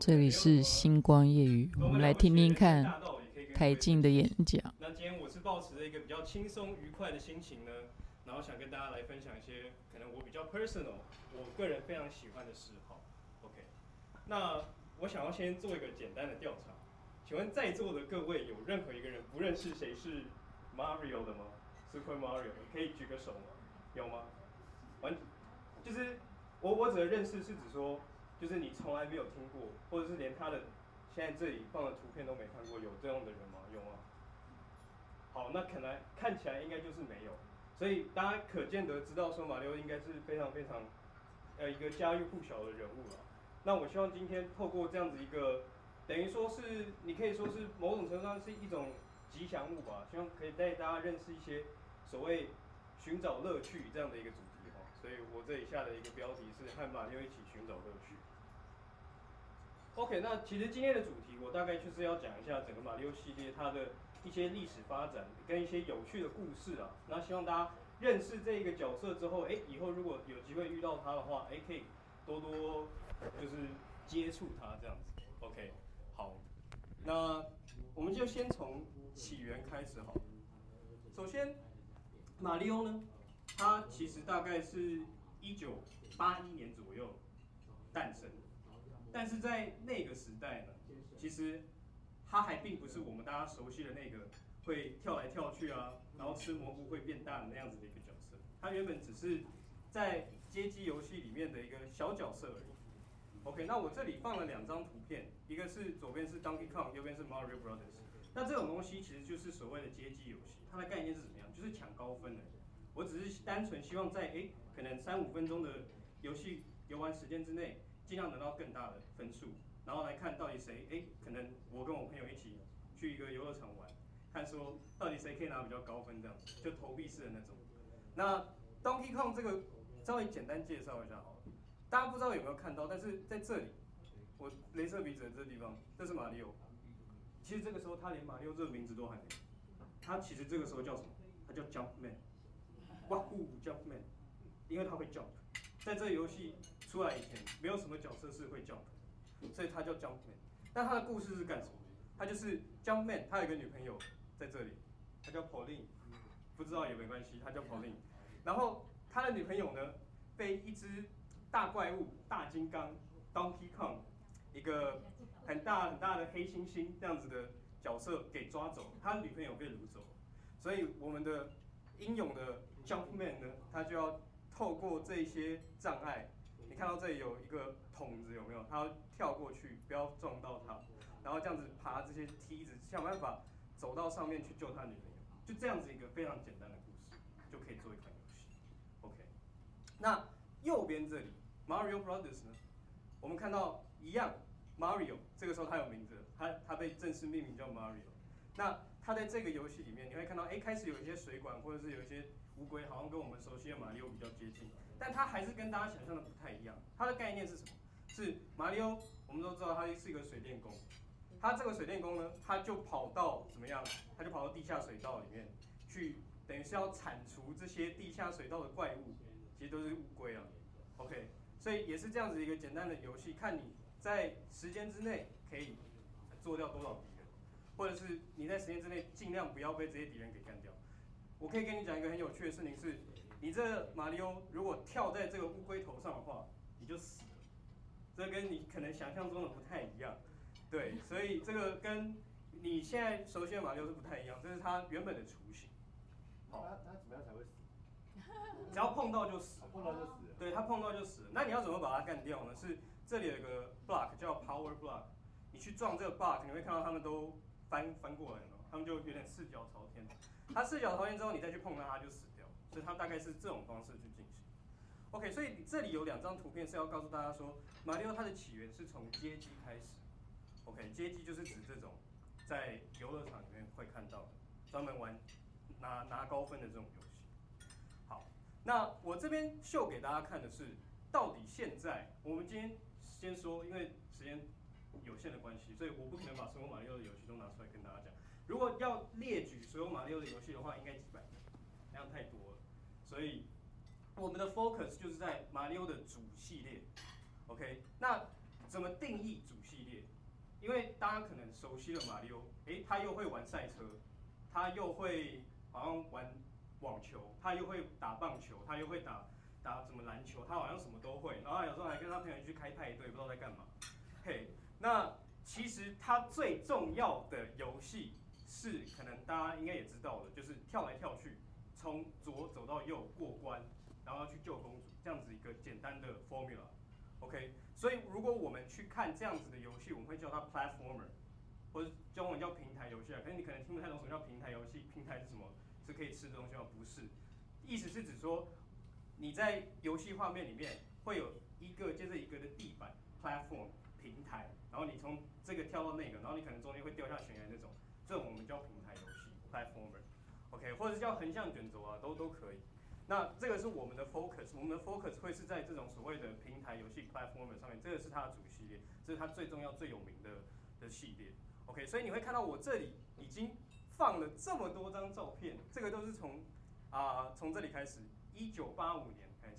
这里是星光夜语，我们来听听看台静的演讲。那今天我是抱持着一个比较轻松愉快的心情呢，然后想跟大家来分享一些可能我比较 personal，我个人非常喜欢的嗜好。OK，那我想要先做一个简单的调查，请问在座的各位有任何一个人不认识谁是 Mario 的吗？Super Mario，你可以举个手吗？有吗？完，就是我我指的认识是指说。就是你从来没有听过，或者是连他的现在这里放的图片都没看过，有这样的人吗？有吗？好，那看来看起来应该就是没有，所以大家可见得知道说马六应该是非常非常呃一个家喻户晓的人物了。那我希望今天透过这样子一个，等于说是你可以说是某种程度上是一种吉祥物吧，希望可以带大家认识一些所谓寻找乐趣这样的一个主题。所以我这里下的一个标题是和马里奥一起寻找乐趣。OK，那其实今天的主题我大概就是要讲一下整个马里奥系列它的一些历史发展跟一些有趣的故事啊。那希望大家认识这一个角色之后，哎，以后如果有机会遇到他的话，哎，可以多多就是接触他这样子。OK，好，那我们就先从起源开始好。首先，马里奥呢，它其实大概是一九八一年左右诞生。但是在那个时代呢，其实它还并不是我们大家熟悉的那个会跳来跳去啊，然后吃蘑菇会变大的那样子的一个角色。它原本只是在街机游戏里面的一个小角色而已。OK，那我这里放了两张图片，一个是左边是 Donkey Kong，右边是 Mario Brothers。那这种东西其实就是所谓的街机游戏，它的概念是怎么样？就是抢高分的。我只是单纯希望在诶可能三五分钟的游戏游玩时间之内。尽量得到更大的分数，然后来看到底谁诶，可能我跟我朋友一起去一个游乐场玩，看说到底谁可以拿比较高分这样，就投币式的那种。那 Donkey Kong 这个稍微简单介绍一下好了，大家不知道有没有看到，但是在这里，我镭射鼻子的这地方，这是马里奥。其实这个时候他连马里奥这个名字都还没，他其实这个时候叫什么？他叫 Jumpman，哇呼 Jumpman，因为他会 jump，在这个游戏。出来以前没有什么角色是会 jump，所以他叫 Jumpman。但他的故事是干什么？他就是 Jumpman，他有一个女朋友在这里，他叫 Pauline，不知道也没关系，他叫 Pauline。然后他的女朋友呢，被一只大怪物大金刚 Donkey Kong，一个很大很大的黑猩猩这样子的角色给抓走，他的女朋友被掳走，所以我们的英勇的 Jumpman 呢，他就要透过这些障碍。你看到这里有一个桶子，有没有？他要跳过去，不要撞到他，然后这样子爬这些梯子，想办法走到上面去救他女朋友。就这样子一个非常简单的故事，就可以做一款游戏。OK，那右边这里 Mario Brothers 呢？我们看到一样，Mario 这个时候他有名字，他他被正式命名叫 Mario。那他在这个游戏里面，你会看到，哎，开始有一些水管，或者是有一些乌龟，好像跟我们熟悉的马里奥比较接近。但它还是跟大家想象的不太一样。它的概念是什么？是马里奥，我们都知道他是一个水电工。他这个水电工呢，他就跑到怎么样？他就跑到地下水道里面去，等于是要铲除这些地下水道的怪物，其实都是乌龟啊。OK，所以也是这样子一个简单的游戏，看你在时间之内可以做掉多少敌人，或者是你在时间之内尽量不要被这些敌人给干掉。我可以跟你讲一个很有趣的事情是。你这个马里奥如果跳在这个乌龟头上的话，你就死了。这跟你可能想象中的不太一样，对，所以这个跟你现在熟悉的马里奥是不太一样，这是它原本的雏形。好，它它怎么样才会死？只要碰到就死，碰到就死。对，它碰到就死。那你要怎么把它干掉呢？是这里有一个 block 叫 power block，你去撞这个 block，你会看到他们都翻翻过来了，他们就有点四脚朝天。它四脚朝天之后，你再去碰它，它就死掉。所以它大概是这种方式去进行。OK，所以这里有两张图片是要告诉大家说，马里奥它的起源是从街机开始。OK，街机就是指这种在游乐场里面会看到的，专门玩拿拿高分的这种游戏。好，那我这边秀给大家看的是，到底现在我们今天先说，因为时间有限的关系，所以我不可能把所有马里奥的游戏都拿出来跟大家讲。如果要列举所有马里奥的游戏的话，应该几百个，那样太多了。所以，我们的 focus 就是在马里奥的主系列，OK？那怎么定义主系列？因为大家可能熟悉了马里奥，诶，他又会玩赛车，他又会好像玩网球，他又会打棒球，他又会打打什么篮球，他好像什么都会。然后有时候还跟他朋友去开派对，不知道在干嘛。嘿，那其实他最重要的游戏是，可能大家应该也知道的，就是跳来跳去，从左走到右过关，然后要去救公主，这样子一个简单的 formula。OK，所以如果我们去看这样子的游戏，我们会叫它 platformer，或者中文叫平台游戏啊。可是你可能听不太懂什么叫平台游戏，平台是什么？是可以吃的东西吗？不是，意思是指说你在游戏画面里面会有一个接着一个的地板 platform 平台，然后你从这个跳到那个，然后你可能中间会掉下悬崖那种，这种我们叫平台游戏 platformer，OK，或者是叫横向卷轴啊，都都可以。那这个是我们的 focus，我们的 focus 会是在这种所谓的平台游戏 platformer 上面，这个是它的主系列，这是它最重要最有名的的系列。OK，所以你会看到我这里已经放了这么多张照片，这个都是从啊从这里开始，一九八五年开始，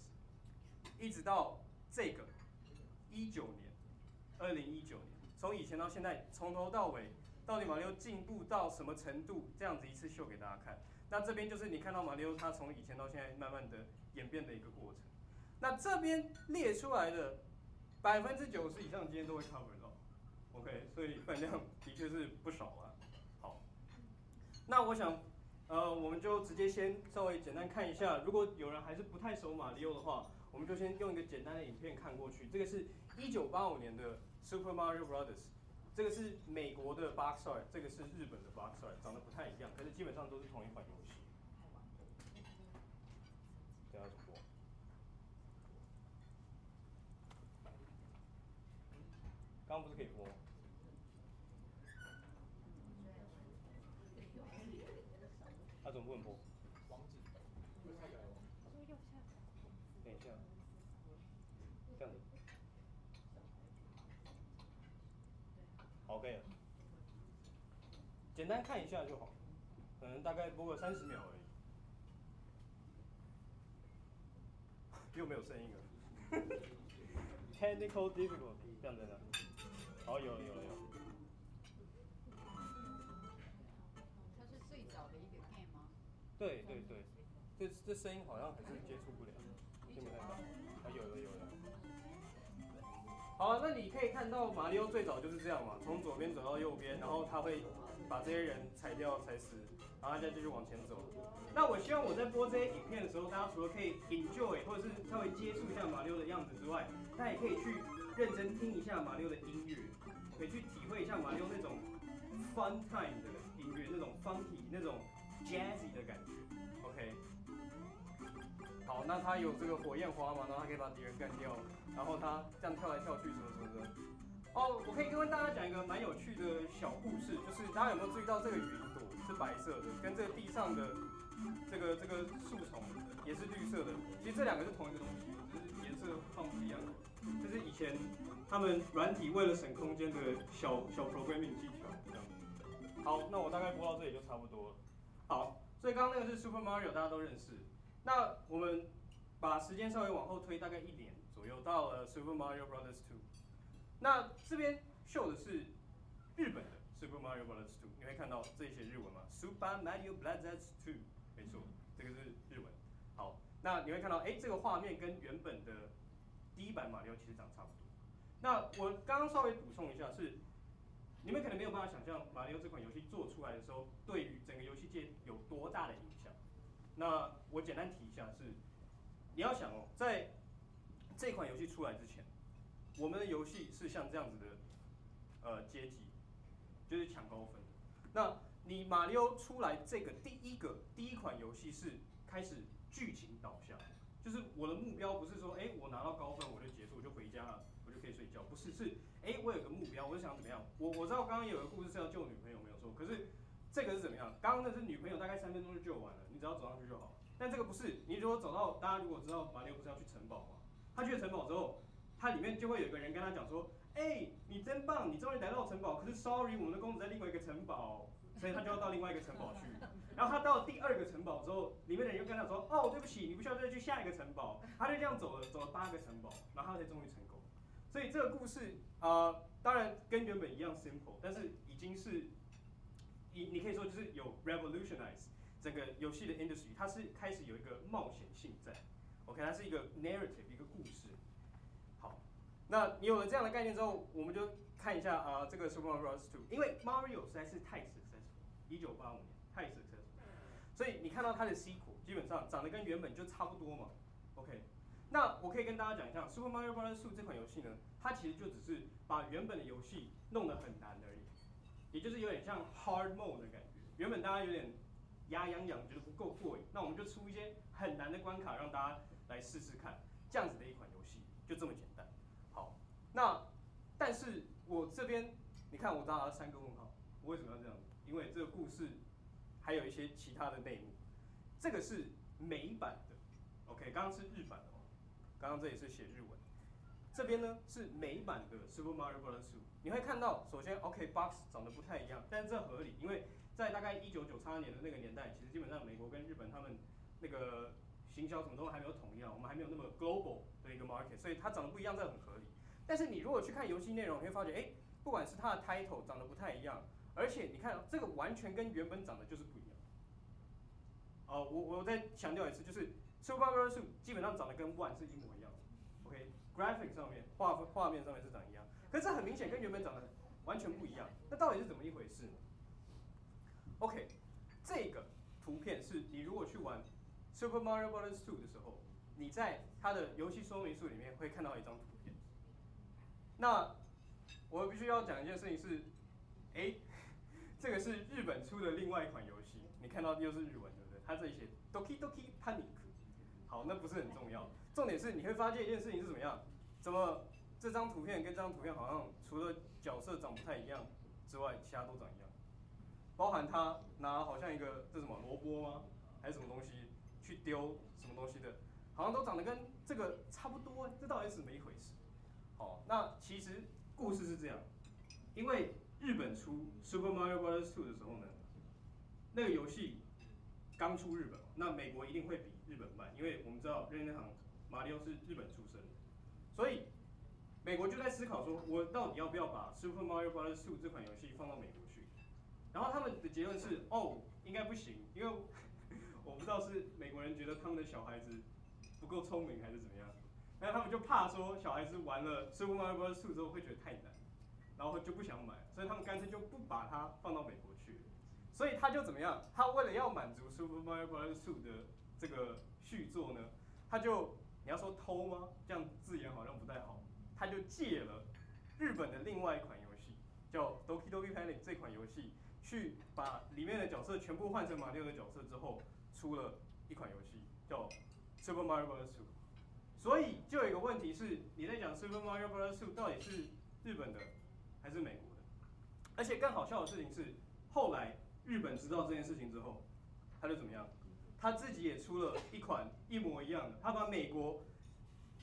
一直到这个一九年，二零一九年，从以前到现在，从头到尾，到底马里奥进步到什么程度？这样子一次秀给大家看。那这边就是你看到马里奥他从以前到现在慢慢的演变的一个过程。那这边列出来的百分之九十以上今天都会 cover 到，OK，所以分量的确是不少啊。好，那我想，呃，我们就直接先稍微简单看一下，如果有人还是不太熟马里奥的话，我们就先用一个简单的影片看过去。这个是一九八五年的 Super Mario Brothers。这个是美国的 Boxer，这个是日本的 Boxer，长得不太一样，可是基本上都是同一款游戏。等下怎么播？刚不是可以播？他怎么不能播？等一下，这样子。好，OK 了，简单看一下就好，可能大概播个三十秒而已。又没有声音了，Technical difficulty，这样子的。好，有了有了有了。它是最早的一个 game 吗？对对对，这这声音好像还是接触不了，听不太到。啊，有了有了。好了，那你可以看到马里奥最早就是这样嘛，从左边走到右边，然后他会把这些人踩掉、踩死，然后他再继续往前走。那我希望我在播这些影片的时候，大家除了可以 enjoy 或者是稍微接触一下马六的样子之外，大家也可以去认真听一下马六的音乐，可以去体会一下马六那种 fun time 的音乐，那种 funky、那种 jazzy 的感觉。OK。好，那他有这个火焰花嘛？然后他可以把敌人干掉，然后他这样跳来跳去什么什么的。哦，我可以跟大家讲一个蛮有趣的小故事，就是大家有没有注意到这个云朵是白色的，跟这个地上的这个这个树丛也是绿色的？其实这两个是同一个东西，就是颜色放不一样的。这是以前他们软体为了省空间的小小 programming 技巧。这样。好，那我大概播到这里就差不多了。好，所以刚刚那个是 Super Mario，大家都认识。那我们把时间稍微往后推，大概一年左右，到了 Super Mario Brothers Two。那这边秀的是日本 Super Mario Brothers Two，你会看到这些日文吗？Super Mario Brothers Two，没错，这个是日文。好，那你会看到，哎，这个画面跟原本的第一版马里奥其实长差不多。那我刚刚稍微补充一下，是你们可能没有办法想象马里奥这款游戏做出来的时候，对于整个游戏界有多大的影响。那我简单提一下是，你要想哦，在这款游戏出来之前，我们的游戏是像这样子的，呃，阶级，就是抢高分。那你马里奥出来这个第一个第一款游戏是开始剧情导向，就是我的目标不是说，哎，我拿到高分我就结束，我就回家了，我就可以睡觉，不是，是，哎，我有个目标，我就想怎么样？我我知道刚刚有个故事是要救女朋友，没有错，可是。这个是怎么样？刚刚那是女朋友，大概三分钟就救完了，你只要走上去就好。但这个不是，你如果走到，大家如果知道马里奥不是要去城堡吗？他去了城堡之后，他里面就会有个人跟他讲说：“哎，你真棒，你终于来到城堡。可是，sorry，我们的公主在另外一个城堡，所以他就要到另外一个城堡去。然后他到了第二个城堡之后，里面的人又跟他说：哦，对不起，你不需要再去下一个城堡。他就这样走了，走了八个城堡，然后他才终于成功。所以这个故事啊、当然跟原本一样 simple，但是已经是，你你可以说就是有 revolutionize 整个游戏的 industry，它是开始有一个冒险性在，OK，它是一个 narrative 一个故事。那你有了这样的概念之后，我们就看一下啊、这个 Super Mario Bros. 2，因为 Mario 实在是太 successful，一九八五年太 successful，所以你看到它的 sequel 基本上长得跟原本就差不多嘛，OK。那我可以跟大家讲一下，Super Mario Bros. 2这款游戏呢，它其实就只是把原本的游戏弄得很难而已，也就是有点像 hard mode 的感觉。原本大家有点牙痒痒，觉得不够过瘾，那我们就出一些很难的关卡让大家来试试看，这样子的一款游戏就这么简单。那但是我这边你看我打了三个问号，我为什么要这样？因为这个故事还有一些其他的内幕。这个是美版的，OK，刚刚是日版的哦。刚刚这里是写日文，这边呢是美版的 Super Mario Bros. 你会看到，首先 OK box 长得不太一样，但是这合理，因为在大概一九九三年的那个年代，其实基本上美国跟日本他们那个行销什么都还没有统一啊，我们还没有那么 global 的一个 market，所以它长得不一样，这很合理。但是你如果去看游戏内容，你会发觉，哎，不管是它的 title 长得不太一样，而且你看这个完全跟原本长得就是不一样。哦、我我再强调一次，就是 Super Mario Bros. 基本上长得跟 One 是一模一样的。OK，graphic、上面画画面上面是长一样，可是这很明显跟原本长得完全不一样。那到底是怎么一回事呢？OK，这个图片是你如果去玩 Super Mario Bros. 2的时候，你在它的游戏说明书里面会看到一张图。那我必须要讲一件事情是，哎，这个是日本出的另外一款游戏，你看到又是日文对不对？它这里写 Doki Doki Panic。好，那不是很重要。重点是你会发现一件事情是怎么样？怎么这张图片跟这张图片好像除了角色长不太一样之外，其他都长一样。包含他拿好像一个这什么萝卜吗？还是什么东西去丢什么东西的，好像都长得跟这个差不多。这到底是怎么一回事？好，那其实故事是这样，因为日本出 Super Mario Brothers 2的时候呢，那个游戏刚出日本，那美国一定会比日本慢，因为我们知道任天堂。马里奥是日本出生的，所以美国就在思考说，我到底要不要把 Super Mario Brothers 2这款游戏放到美国去？然后他们的结论是，哦，应该不行，因为 我不知道是美国人觉得他们的小孩子不够聪明还是怎么样，那他们就怕说小孩子玩了 Super Mario Bros. 2之后会觉得太难，然后就不想买，所以他们干脆就不把它放到美国去。所以他就怎么样？他为了要满足 Super Mario Bros. 2的这个续作呢，他就。你要说偷吗？这样字眼好像不太好。他就借了日本的另外一款游戏，叫 Doki Doki Panic 这款游戏，去把里面的角色全部换成马里奥的角色之后，出了一款游戏叫 Super Mario Bros. 2。所以就有一个问题是，你在讲 Super Mario Bros. 2到底是日本的还是美国的？而且更好笑的事情是，后来日本知道这件事情之后，他就怎么样？他自己也出了一款一模一样的，他把美国，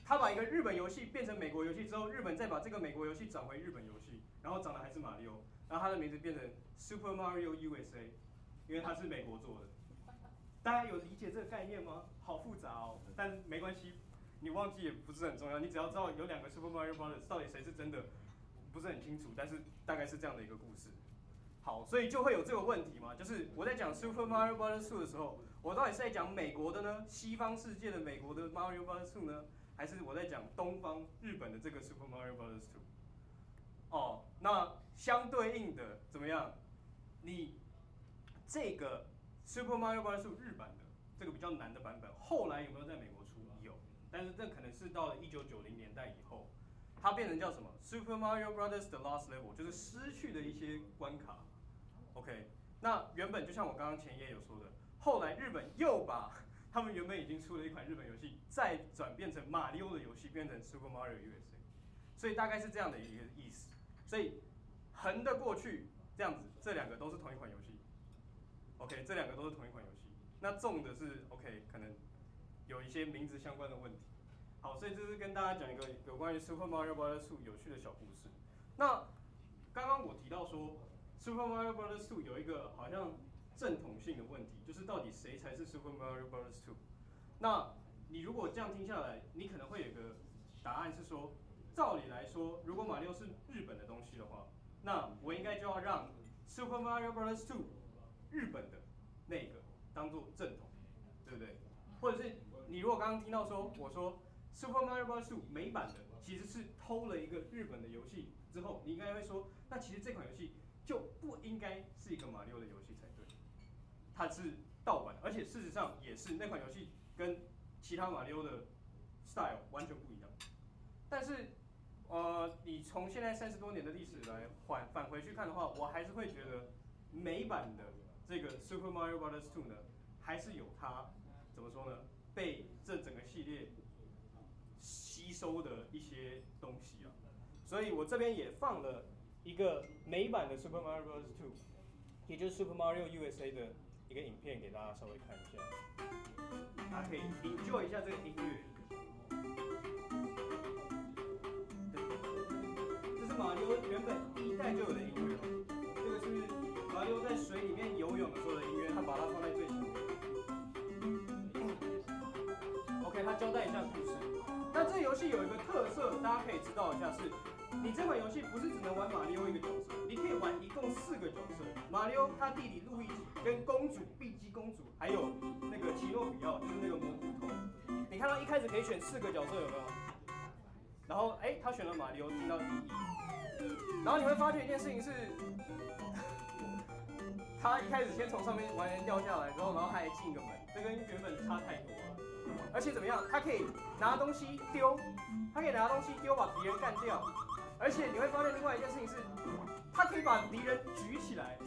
他把一个日本游戏变成美国游戏之后，日本再把这个美国游戏转回日本游戏，然后长得还是马里奥，然后他的名字变成 Super Mario USA，因为他是美国做的。大家有理解这个概念吗？好复杂哦，但没关系，你忘记也不是很重要，你只要知道有两个 Super Mario Brothers，到底谁是真的，不是很清楚，但是大概是这样的一个故事。好，所以就会有这个问题嘛，就是我在讲 Super Mario Brothers 2的时候，我到底是在讲美国的呢？西方世界的美国的 Mario Brothers 2呢？还是我在讲东方日本的这个 Super Mario Brothers 2？哦，那相对应的怎么样？你这个 Super Mario Brothers 日版的这个比较难的版本，后来有没有在美国？但是这可能是到了一九九零年代以后，它变成叫什么 Super Mario Bros. The Lost Level，就是失去的一些关卡。OK，那原本就像我刚刚前一页有说的，后来日本又把他们原本已经出了一款日本游戏，再转变成马里奥的游戏，变成 Super Mario USA，所以大概是这样的一个意思。所以横的过去这样子，这两个都是同一款游戏。OK，这两个都是同一款游戏。那纵的是 OK，可能有一些名字相关的问题。好，所以这是跟大家讲一个有关于 Super Mario Brothers 2有趣的小故事。那刚刚我提到说。Super Mario Brothers 2有一个好像正统性的问题，就是到底谁才是 Super Mario Brothers 2？那你如果这样听下来，你可能会有个答案是说，照理来说，如果马里奥是日本的东西的话，那我应该就要让 Super Mario Brothers 2日本的那个当做正统，对不对？或者是你如果刚刚听到说我说 Super Mario Bros. 2美版的其实是偷了一个日本的游戏之后，你应该会说，那其实这款游戏就不应该是一个马里奥的游戏才对，它是盗版，而且事实上也是那款游戏跟其他马里奥的 style 完全不一样。但是，呃，你从现在三十多年的历史来返返回去看的话，我还是会觉得美版的这个 Super Mario Bros. 2呢，还是有它怎么说呢？被这整个系列吸收的一些东西啊。所以我这边也放了一个美版的 Super Mario Bros. 2，也就是 Super Mario USA 的一个影片给大家稍微看一下，大家可以 enjoy 一下这个音乐。这是马里奥原本第一代就有的音乐，这个是马里奥在水里面游泳的时候的音乐，他把它放在最前面。他交代一下故事。那这游戏有一个特色，大家可以知道一下是，你这款游戏不是只能玩马里奥一个角色，你可以玩一共四个角色：马里奥、他弟弟路易吉、跟公主碧姬公主，还有那个奇诺比奥，就是那个蘑菇头。你看到一开始可以选四个角色有没有？然后哎，他选了马里奥进到第一。然后你会发觉一件事情是，他一开始先从上面完全掉下来之后，然后他还进一个门，这跟原本差太多了。而且怎么样？他可以拿东西丢，他可以拿东西丢把敌人干掉。而且你会发现另外一件事情是，它可以把敌人举起来。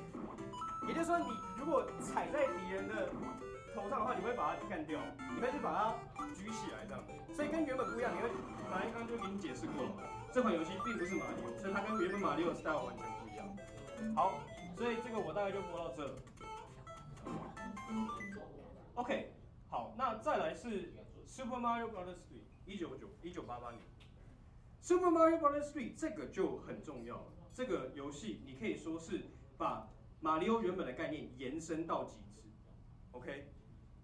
也就是说，你如果踩在敌人的头上的话，你会把他干掉，你会去把他举起来这样。所以跟原本不一样，你会，马上刚刚就给你解释过了。这款游戏并不是马里奥，所以它跟原本马里奥 style 完全不一样。好，所以这个我大概就播到这。OK，好，那再来是 Super Mario Brothers 3，一九九一九八八年。Super Mario Brothers 3这个就很重要了，这个游戏你可以说是把马里奥原本的概念延伸到极致。OK，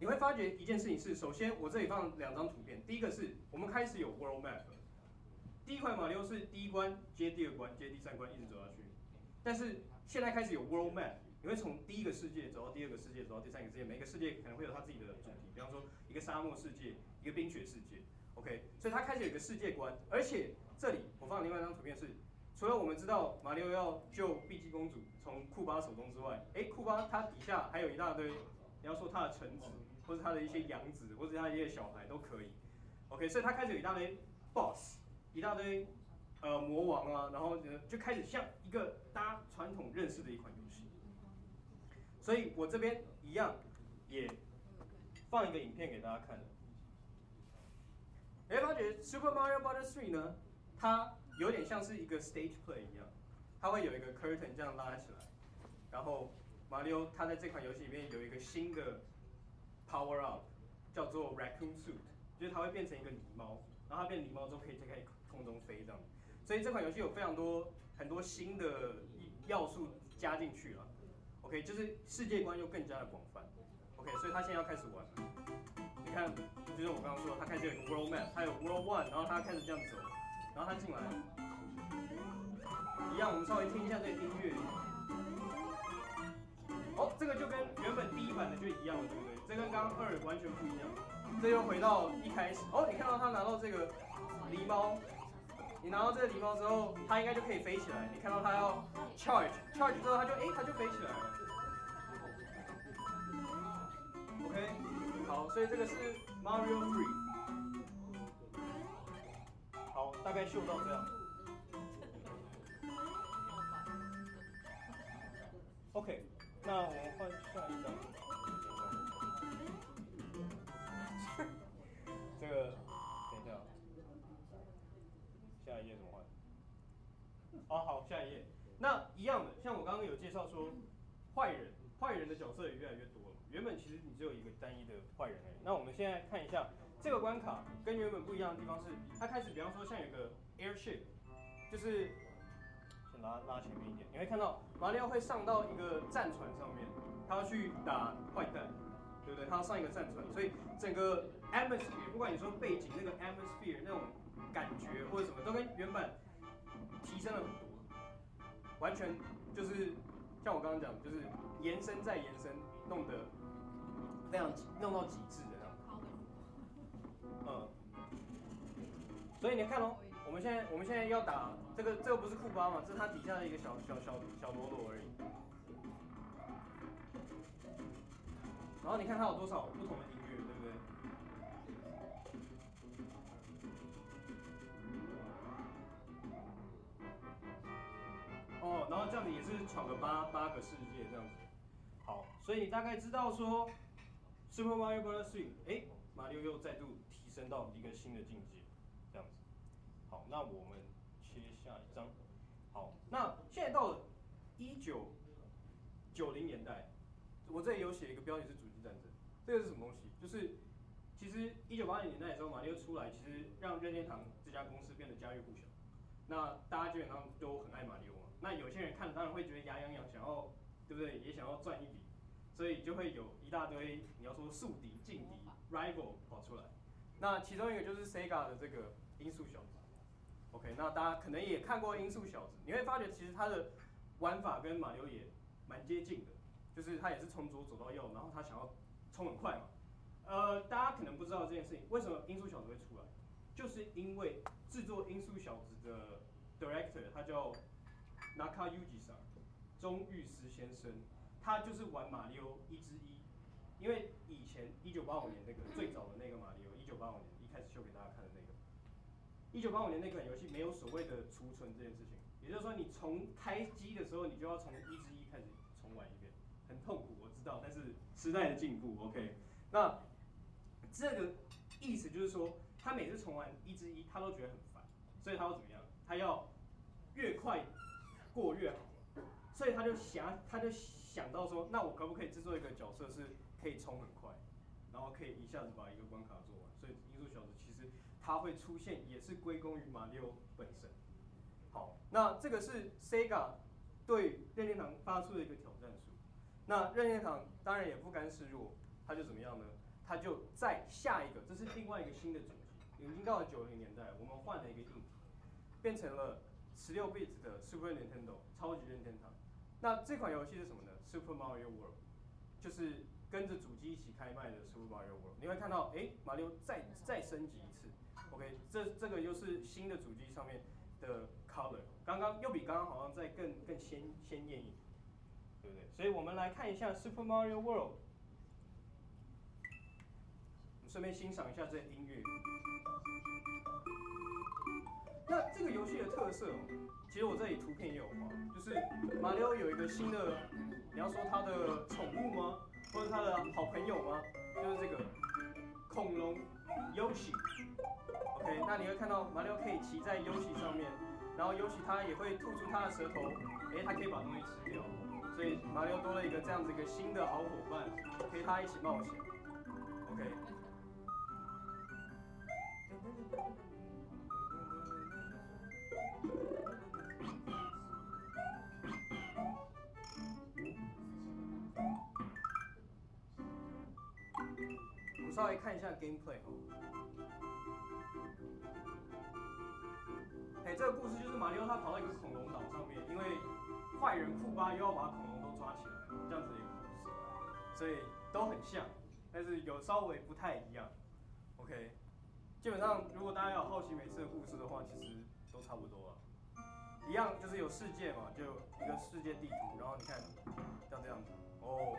你会发觉一件事情是，首先我这里放两张图片，第一个是我们开始有 World Map。第一款马里奥是第一关接第二关接第三关一直走下去，但是现在开始有 World Map，你会从第一个世界走到第二个世界，走到第三个世界，每个世界可能会有它自己的主题，比方说一个沙漠世界，一个冰雪世界，OK，所以它开始有一个世界观，而且这里我放另外一张图片是，除了我们知道马里奥要救碧姬公主从库巴手中之外，哎，库巴他底下还有一大堆，你要说他的臣子，或者他的一些养子，或者他的一些小孩都可以，OK，所以他开始有一大堆 Boss。一大堆呃魔王啊，然后就开始像一个大家传统认识的一款游戏，所以我这边一样也放一个影片给大家看。哎，发觉 Super Mario Bros. 3呢，它有点像是一个 stage play 一样，它会有一个 curtain 这样拉起来，然后马里奥他在这款游戏里面有一个新的 power up，叫做 Raccoon Suit，就是它会变成一个狸猫，然后它变狸猫之后可以再开。空中飞这样，所以这款游戏有非常多很多新的要素加进去了。OK，就是世界观又更加的广泛。OK，所以他现在要开始玩。你看，就是我刚刚说，他开始有一个 World Map，他有 World One，然后他开始这样走，然后他进来，一样，我们稍微听一下这个音乐。哦，这个就跟原本第一版的就一样了，对不对？这跟刚刚二完全不一样。这又回到一开始。哦，你看到他拿到这个狸猫。你拿到这个狸猫之后，它应该就可以飞起来。你看到它要 charge，charge 之后它就哎，它就飞起来了。OK，好，所以这个是 Mario 3。好，大概秀到这样。OK，那我们换下一张。这个。等一下下一页怎么换？哦，好，下一页。那一样的，像我刚刚有介绍说，坏人，坏人的角色也越来越。原本其实你只有一个单一的坏人而已。那我们现在看一下这个关卡跟原本不一样的地方是，它开始，比方说像有个 airship，就是先拉拉前面一点，你会看到马里奥会上到一个战船上面，他要去打坏蛋，对不对？他要上一个战船，所以整个 atmosphere，不管你说背景那个 atmosphere 那种。感觉或者什么都跟原版提升了很多，完全就是像我刚刚讲，就是延伸再延伸，弄得非常弄到极致的。嗯。所以你看哦，我们现在我们现在要打这个，这个不是库巴嘛，这是它底下的一个小小小小喽啰而已。然后你看它有多少不同的音乐，对不对？哦，然后这样子也是闯个八八个世界这样子。好，所以你大概知道说，Super Mario Bros. 3，哎，马里奥又再度提升到一个新的境界。这样子好，那我们切下一张。好，那现在到了一九九零年代，我这里有写一个标题是主机战争。这个是什么东西？就是其实一九八零年代的时候，马里奥出来，其实让任天堂这家公司变得家喻户晓。那大家基本上都很爱马里奥嘛。那有些人看了当然会觉得牙痒痒，想要对不对？也想要赚一笔，所以就会有一大堆你要说宿敌、劲敌、rival 跑出来。那其中一个就是 Sega 的这个音速小子。OK，那大家可能也看过《音速小子》，你会发觉其实它的玩法跟马骝也蛮接近的，就是他也是从左走到右，然后他想要冲很快嘛。呃，大家可能不知道这件事情，为什么《音速小子》会出来，就是因为制作《音速小子》的 director 他叫 Nakayuji 桑，中玉司先生，他就是玩马里奥一之一，因为以前一九八五年那个最早的那个马里奥，一九八五年一开始秀给大家看的那个。一九八五年那款游戏没有所谓的储存这件事情，也就是说你从开机的时候，你就要从一之一开始重玩一遍，很痛苦，我知道，但是时代的进步，OK。那这个意思就是说，他每次重玩一之一，他都觉得很烦，所以他要怎么样？他要越快过越好，所以他就想，他就想到说，那我可不可以制作一个角色是可以冲很快，然后可以一下子把一个关卡做完？所以音速小子其实。它会出现，也是归功于马里奥本身。好，那这个是 Sega 对任天堂发出的一个挑战书。那任天堂当然也不甘示弱，他就怎么样呢？他就在下一个，这是另外一个新的主题，已经到了九零年代，我们换了一个硬体，变成了十六 bit 的 Super Nintendo 超级任天堂。那这款游戏是什么呢？Super Mario World，就是跟着主机一起开卖的 Super Mario World。你会看到，哎，马里奥再再升级一次。OK，这这个又是新的主机上面的 color，刚刚又比刚刚好像再更更鲜鲜艳一点，对不对？所以我们来看一下 Super Mario World，我们顺便欣赏一下这音乐。那这个游戏的特色，其实我这里图片也有画，就是马里奥有一个新的，你要说他的宠物吗？或者他的好朋友吗？就是这个恐龙 Yoshi。OK，那你会看到马里奥可以骑在优喜上面，然后优喜它也会吐出它的舌头，哎，它可以把东西吃掉，所以马里奥多了一个这样子一个新的好伙伴，陪他一起冒险。OK。稍微看一下 gameplay 哦哎，这个故事就是马里奥他跑到一个恐龙岛上面，因为坏人库巴又要把恐龙都抓起来，这样子的一个故事，所以都很像，但是有稍微不太一样。OK，基本上如果大家有好奇每次的故事的话，其实都差不多了，一样就是有世界嘛，就一个世界地图，然后你看像这样子，哦，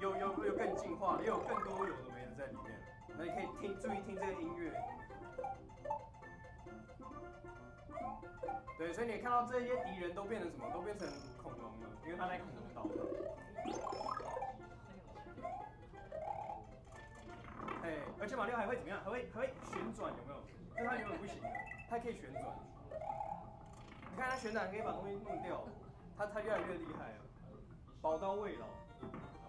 又又又更进化，又有更多有的没的在里面，那你可以听注意听这个音乐。对，所以你看到这些敌人都变成什么？都变成恐龙了，因为他在恐龙岛上。哎，而且马里奥还会怎么样？还会还会旋转，有没有？这他原本不行的，他可以旋转。你看他旋转可以把东西弄掉，他他越来越厉害了，宝刀未老。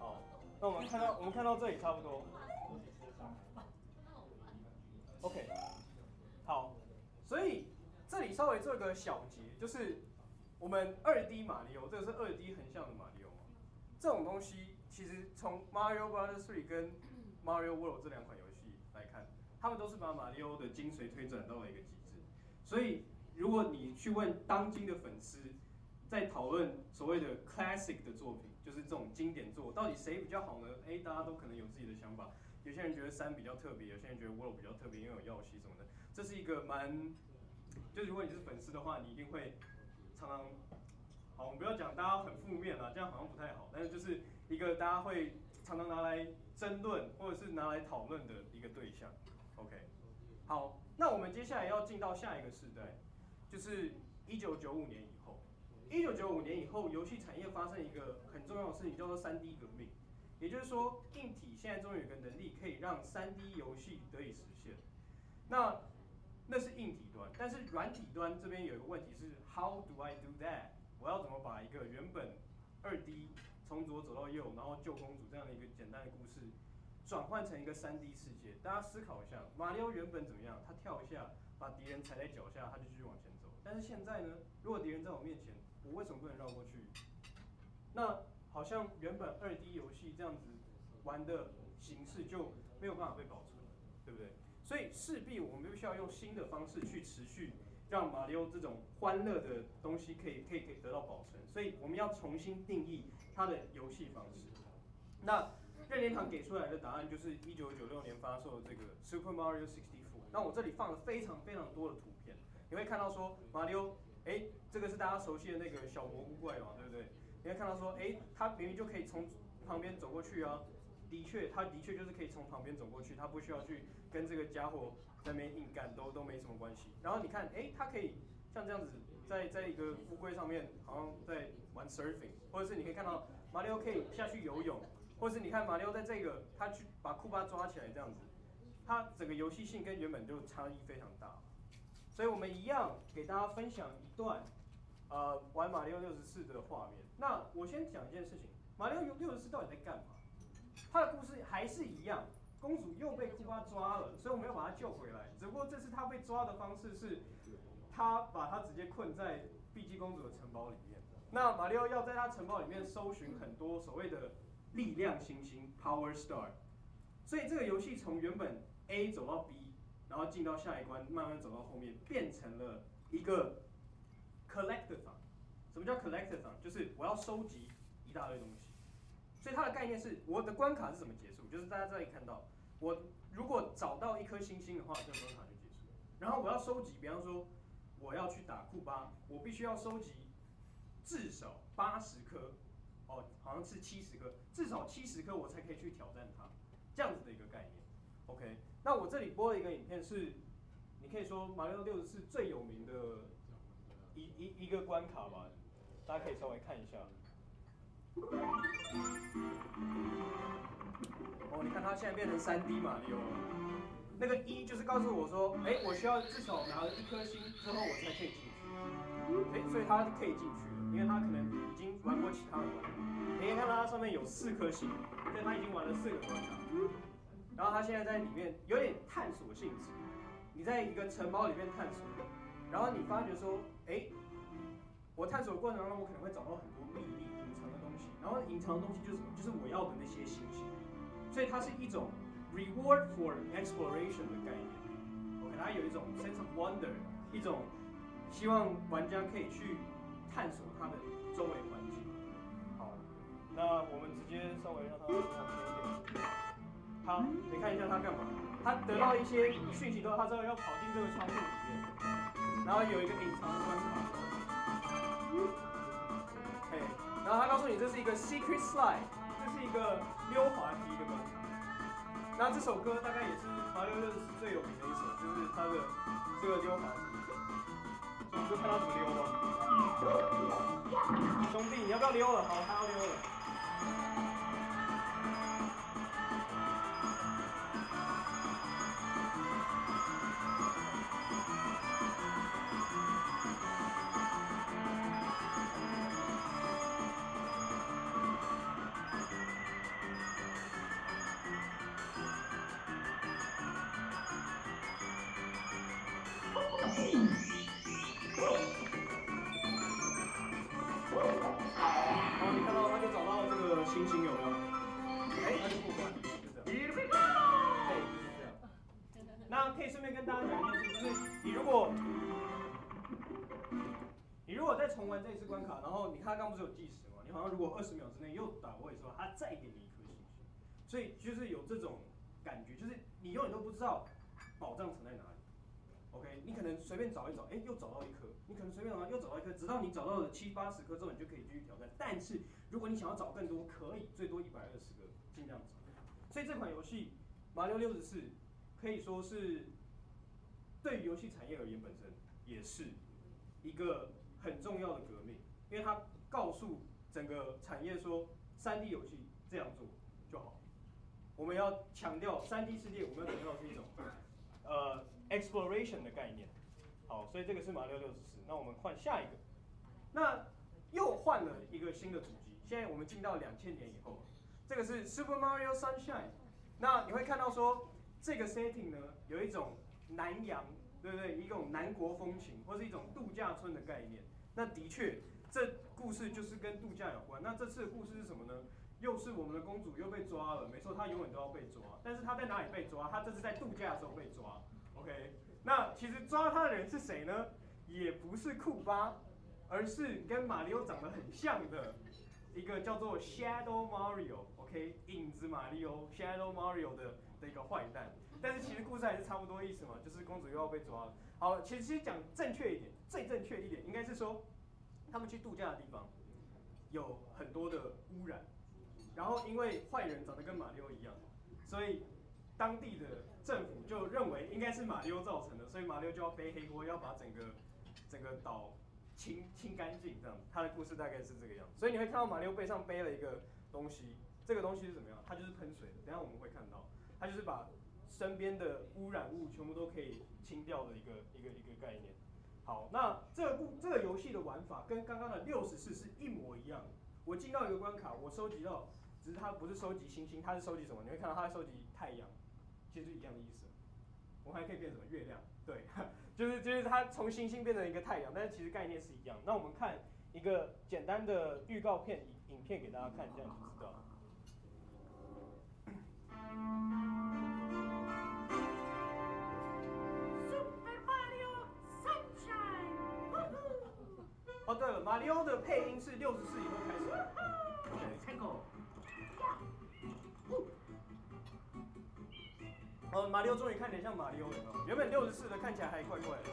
好，那我们看到我们看到这里差不多。OK，好，所以。这里稍微做一个小结，就是我们二 D 马里奥，这个是二 D 横向的马里奥。这种东西其实从 Mario Brothers 3跟 Mario World 这两款游戏来看，他们都是把马里奥的精髓推展到了一个极致。所以如果你去问当今的粉丝，在讨论所谓的 classic 的作品，就是这种经典作，到底谁比较好呢？哎，大家都可能有自己的想法。有些人觉得三比较特别，有些人觉得 World 比较特别，因为有耀西什么的。这是一个蛮，就如果你是粉丝的话，你一定会常常，好，我们不要讲大家很负面啦，这样好像不太好。但是就是一个大家会常常拿来争论或者是拿来讨论的一个对象。OK，好，那我们接下来要进到下一个世代，就是一九九五年以。一九九五年以后，游戏产业发生一个很重要的事情，叫做三 D 革命。也就是说，硬体现在终于有个能力，可以让三 D 游戏得以实现。那那是硬体端，但是软体端这边有一个问题是，How do I do that？我要怎么把一个原本二 D 从左走到右，然后救公主这样的一个简单的故事，转换成一个三 D 世界？大家思考一下，马里奥原本怎么样？他跳一下，把敌人踩在脚下，他就继续往前走。但是现在呢？如果敌人在我面前，我为什么不能绕过去？那好像原本二 D 游戏这样子玩的形式就没有办法被保存，对不对？所以势必我们必须要用新的方式去持续让马里奥这种欢乐的东西可以可以可以得到保存。所以我们要重新定义它的游戏方式。那任天堂给出来的答案就是一九九六年发售的这个 Super Mario 64。那我这里放了非常非常多的图片，你会看到说马里奥。哎，这个是大家熟悉的那个小蘑菇怪嘛，对不对？你会看到说，哎，他明明就可以从旁边走过去啊。的确，他的确就是可以从旁边走过去，他不需要去跟这个家伙在那边硬干，都都没什么关系。然后你看，哎，他可以像这样子在在一个乌龟上面，好像在玩 surfing，或者是你可以看到马里奥可以下去游泳，或者是你看马里奥在这个他去把库巴抓起来这样子，他整个游戏性跟原本就差异非常大。所以我们一样给大家分享一段，呃，玩马里奥六十四的画面。那我先讲一件事情，马里奥六十四到底在干嘛？他的故事还是一样，公主又被库巴抓了，所以我们要把她救回来。只不过这次他被抓的方式是，他把她直接困在碧姬公主的城堡里面。那马里奥要在他城堡里面搜寻很多所谓的力量星星 （Power Star）。所以这个游戏从原本 A 走到 B。然后进到下一关，慢慢走到后面，变成了一个 collectathon。什么叫 collectathon？就是我要收集一大堆东西。所以它的概念是，我的关卡是怎么结束？就是大家这里看到，我如果找到一颗星星的话，这个关卡就结束了。然后我要收集，比方说我要去打库巴，我必须要收集至少八十颗，哦，好像是七十颗，至少七十颗我才可以去挑战它，这样子的一个概念。OK。那我这里播了一个影片，是你可以说马里奥六十四最有名的一一一个关卡吧，大家可以稍微看一下。哦，你看它现在变成三 D 马里奥了，那个一就是告诉我说，哎，我需要至少拿了一颗星之后我才可以进去，哎，所以它可以进去了，因为它可能已经玩过其他的关卡。你可以看到它上面有四颗星，所以它已经玩了四个关卡。然后他现在在里面有点探索性质，你在一个城堡里面探索，然后你发觉说，哎，我探索的过程当中，我可能会找到很多秘密、隐藏的东西，然后隐藏的东西就是什么？就是我要的那些星星，所以它是一种 reward for exploration 的概念。OK，它有一种 sense of wonder，一种希望玩家可以去探索它的周围环境。好，那我们直接稍微让它往前一点。好，你看一下他干嘛？他得到一些讯息之后，他知道要跑进这个窗户里面，然后有一个隐藏的关卡。嘿，然后他告诉你这是一个 secret slide，这是一个溜滑梯的关卡。那这首歌大概也是马里奥六最有名的一首，就是他的这个溜滑梯。你就看他怎么溜了。兄弟，你要不要溜了？好，他要溜了。刚不是有计时吗？你好像如果二十秒之内又打位的时候，他再给你一颗星星。所以就是有这种感觉，就是你永远都不知道宝藏藏在哪里。OK，你可能随便找一找，哎，又找到一颗；你可能随便找，又找到一颗，直到你找到了七八十颗之后，你就可以继续挑战。但是如果你想要找更多，可以最多一百二十个，尽量找。所以这款游戏《马里奥64》可以说是对游戏产业而言，本身也是一个很重要的革命，因为它告诉整个产业说，3D 游戏这样做就好。我们要强调 3D 世界，我们要强调是一种呃 exploration 的概念。好，所以这个是马里奥64。那我们换下一个，那又换了一个新的主机。现在我们进到两千年以后，这个是 Super Mario Sunshine。那你会看到说，这个 setting 呢，有一种南洋，对不对？一种南国风情，或是一种度假村的概念。那的确，这故事就是跟度假有关。那这次的故事是什么呢？又是我们的公主又被抓了，没错，她永远都要被抓。但是她在哪里被抓？她这次在度假的时候被抓。OK，那其实抓她的人是谁呢？也不是库巴，而是跟马里奥长得很像的一个叫做 Shadow Mario，OK，影子马里奥，Shadow Mario 的的一个坏蛋。但是其实故事还是差不多意思嘛，就是公主又要被抓了。好，其实其实讲正确一点，最正确一点应该是说，他们去度假的地方有很多的污染。然后因为坏人长得跟马里奥一样，所以当地的政府就认为应该是马里奥造成的，所以马里奥就要背黑锅，要把整个整个岛清清干净这样。他的故事大概是这个样子。所以你会看到马里奥背上背了一个东西，这个东西是怎么样？它就是喷水的。等下我们会看到，它就是把身边的污染物全部都可以清掉的一个一个一个概念。好，那这个故这个游戏的玩法跟刚刚的六十四是一模一样的。我进到一个关卡，我收集到。只是它不是收集星星，它是收集什么？你会看到它收集太阳，其实是一样的意思。我们还可以变什么？月亮，对，就是就是它从星星变成一个太阳，但是其实概念是一样。那我们看一个简单的预告片影影片给大家看，这样就知道了。哦，对了，马里奥的配音是六十四以后开始的。开口。哦，马里奥终于看起来像马里奥了。原本六十四的看起来还怪怪的。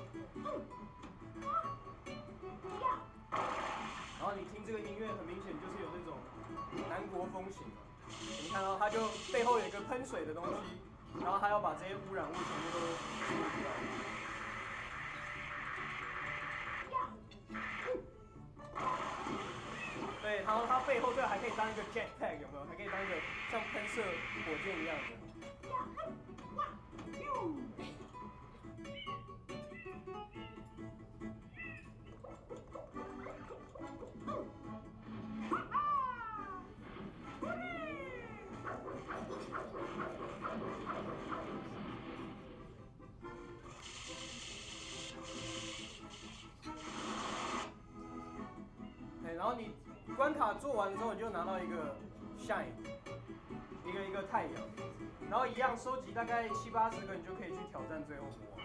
然后你听这个音乐，很明显就是有那种南国风情。你看到它就背后有一个喷水的东西，然后它要把这些污染物全部都对，然后它背后这个还可以当一个 jetpack，有没有？还可以当一个像喷射火箭一样的。做完之后，你就拿到一个 shine，一个一个太阳，然后一样收集大概七八十个，你就可以去挑战最后魔王。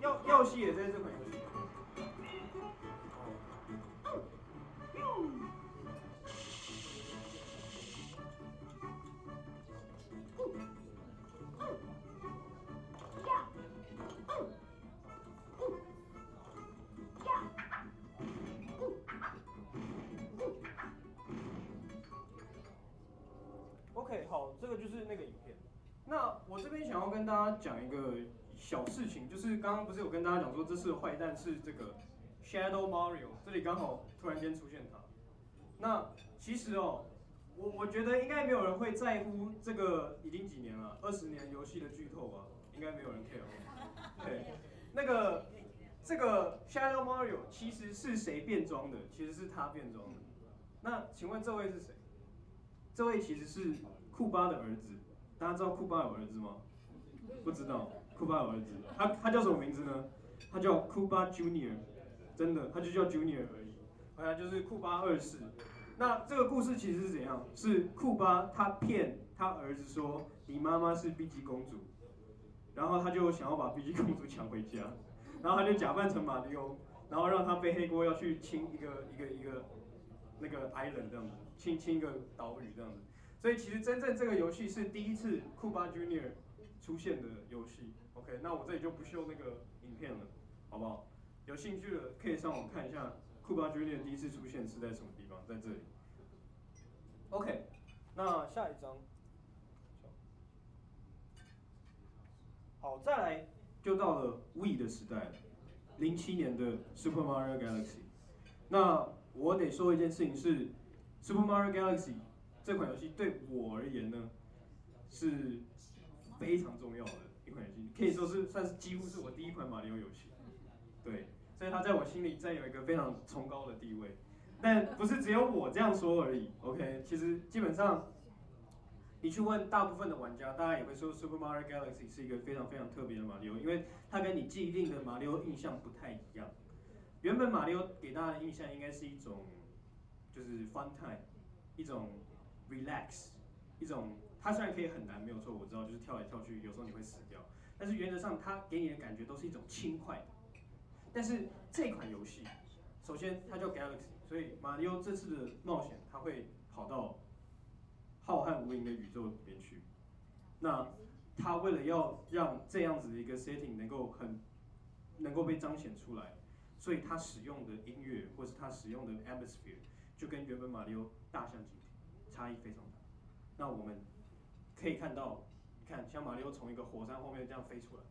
药药系也在这款游戏。OK，好，这个就是那个影片。那我这边想要跟大家讲一个。小事情就是刚刚不是有跟大家讲说，这次的坏蛋是这个 Shadow Mario，这里刚好突然间出现他。那其实哦，我我觉得应该没有人会在乎这个已经几年了，二十年游戏的剧透吧，应该没有人 care。对，那个这个 Shadow Mario 其实是谁变装的？其实是他变装的。那请问这位是谁？这位其实是库巴的儿子，大家知道库巴有儿子吗？不知道，库巴有儿子，他他叫什么名字呢？他叫库巴 Junior，真的，他就叫 Junior 而已，好像就是库巴二世。那这个故事其实是怎样？是库巴他骗他儿子说，你妈妈是 B G 公主，然后他就想要把 B G 公主抢回家，然后他就假扮成马里欧，然后让他背黑锅要去亲一个一个一个那个 island 这样子，亲亲一个岛屿这样子。所以其实真正这个游戏是第一次库巴 Junior 出现的游戏。那我这里就不秀那个影片了，好不好？有兴趣的可以上网看一下库巴 Junior 第一次出现是在什么地方，在这里。OK，那下一张。好，再来就到了 Wii 的时代了，零七年的 Super Mario Galaxy。那我得说一件事情是，Super Mario Galaxy 这款游戏对我而言呢，是非常重要的一款游戏，可以说是算是几乎是我第一款马里奥游戏。对，所以它在我心里占有一个非常崇高的地位。但不是只有我这样说而已，OK？其实基本上。你去问大部分的玩家，大家也会说 Super Mario Galaxy 是一个非常非常特别的马里奥，因为它跟你既定的马里奥印象不太一样。原本马里奥给大家的印象应该是一种就是 fun time，一种 relax，一种它虽然可以很难，没有错，我知道就是跳来跳去，有时候你会死掉，但是原则上它给你的感觉都是一种轻快的。但是这款游戏，首先它叫 Galaxy，所以马里奥这次的冒险它会跑到。浩瀚无垠的宇宙里面去，那他为了要让这样子的一个 setting 能够很能够被彰显出来，所以他使用的音乐或是他使用的 atmosphere 就跟原本马里奥大相径庭，差异非常大。那我们可以看到，你看像马里奥从一个火山后面这样飞出来，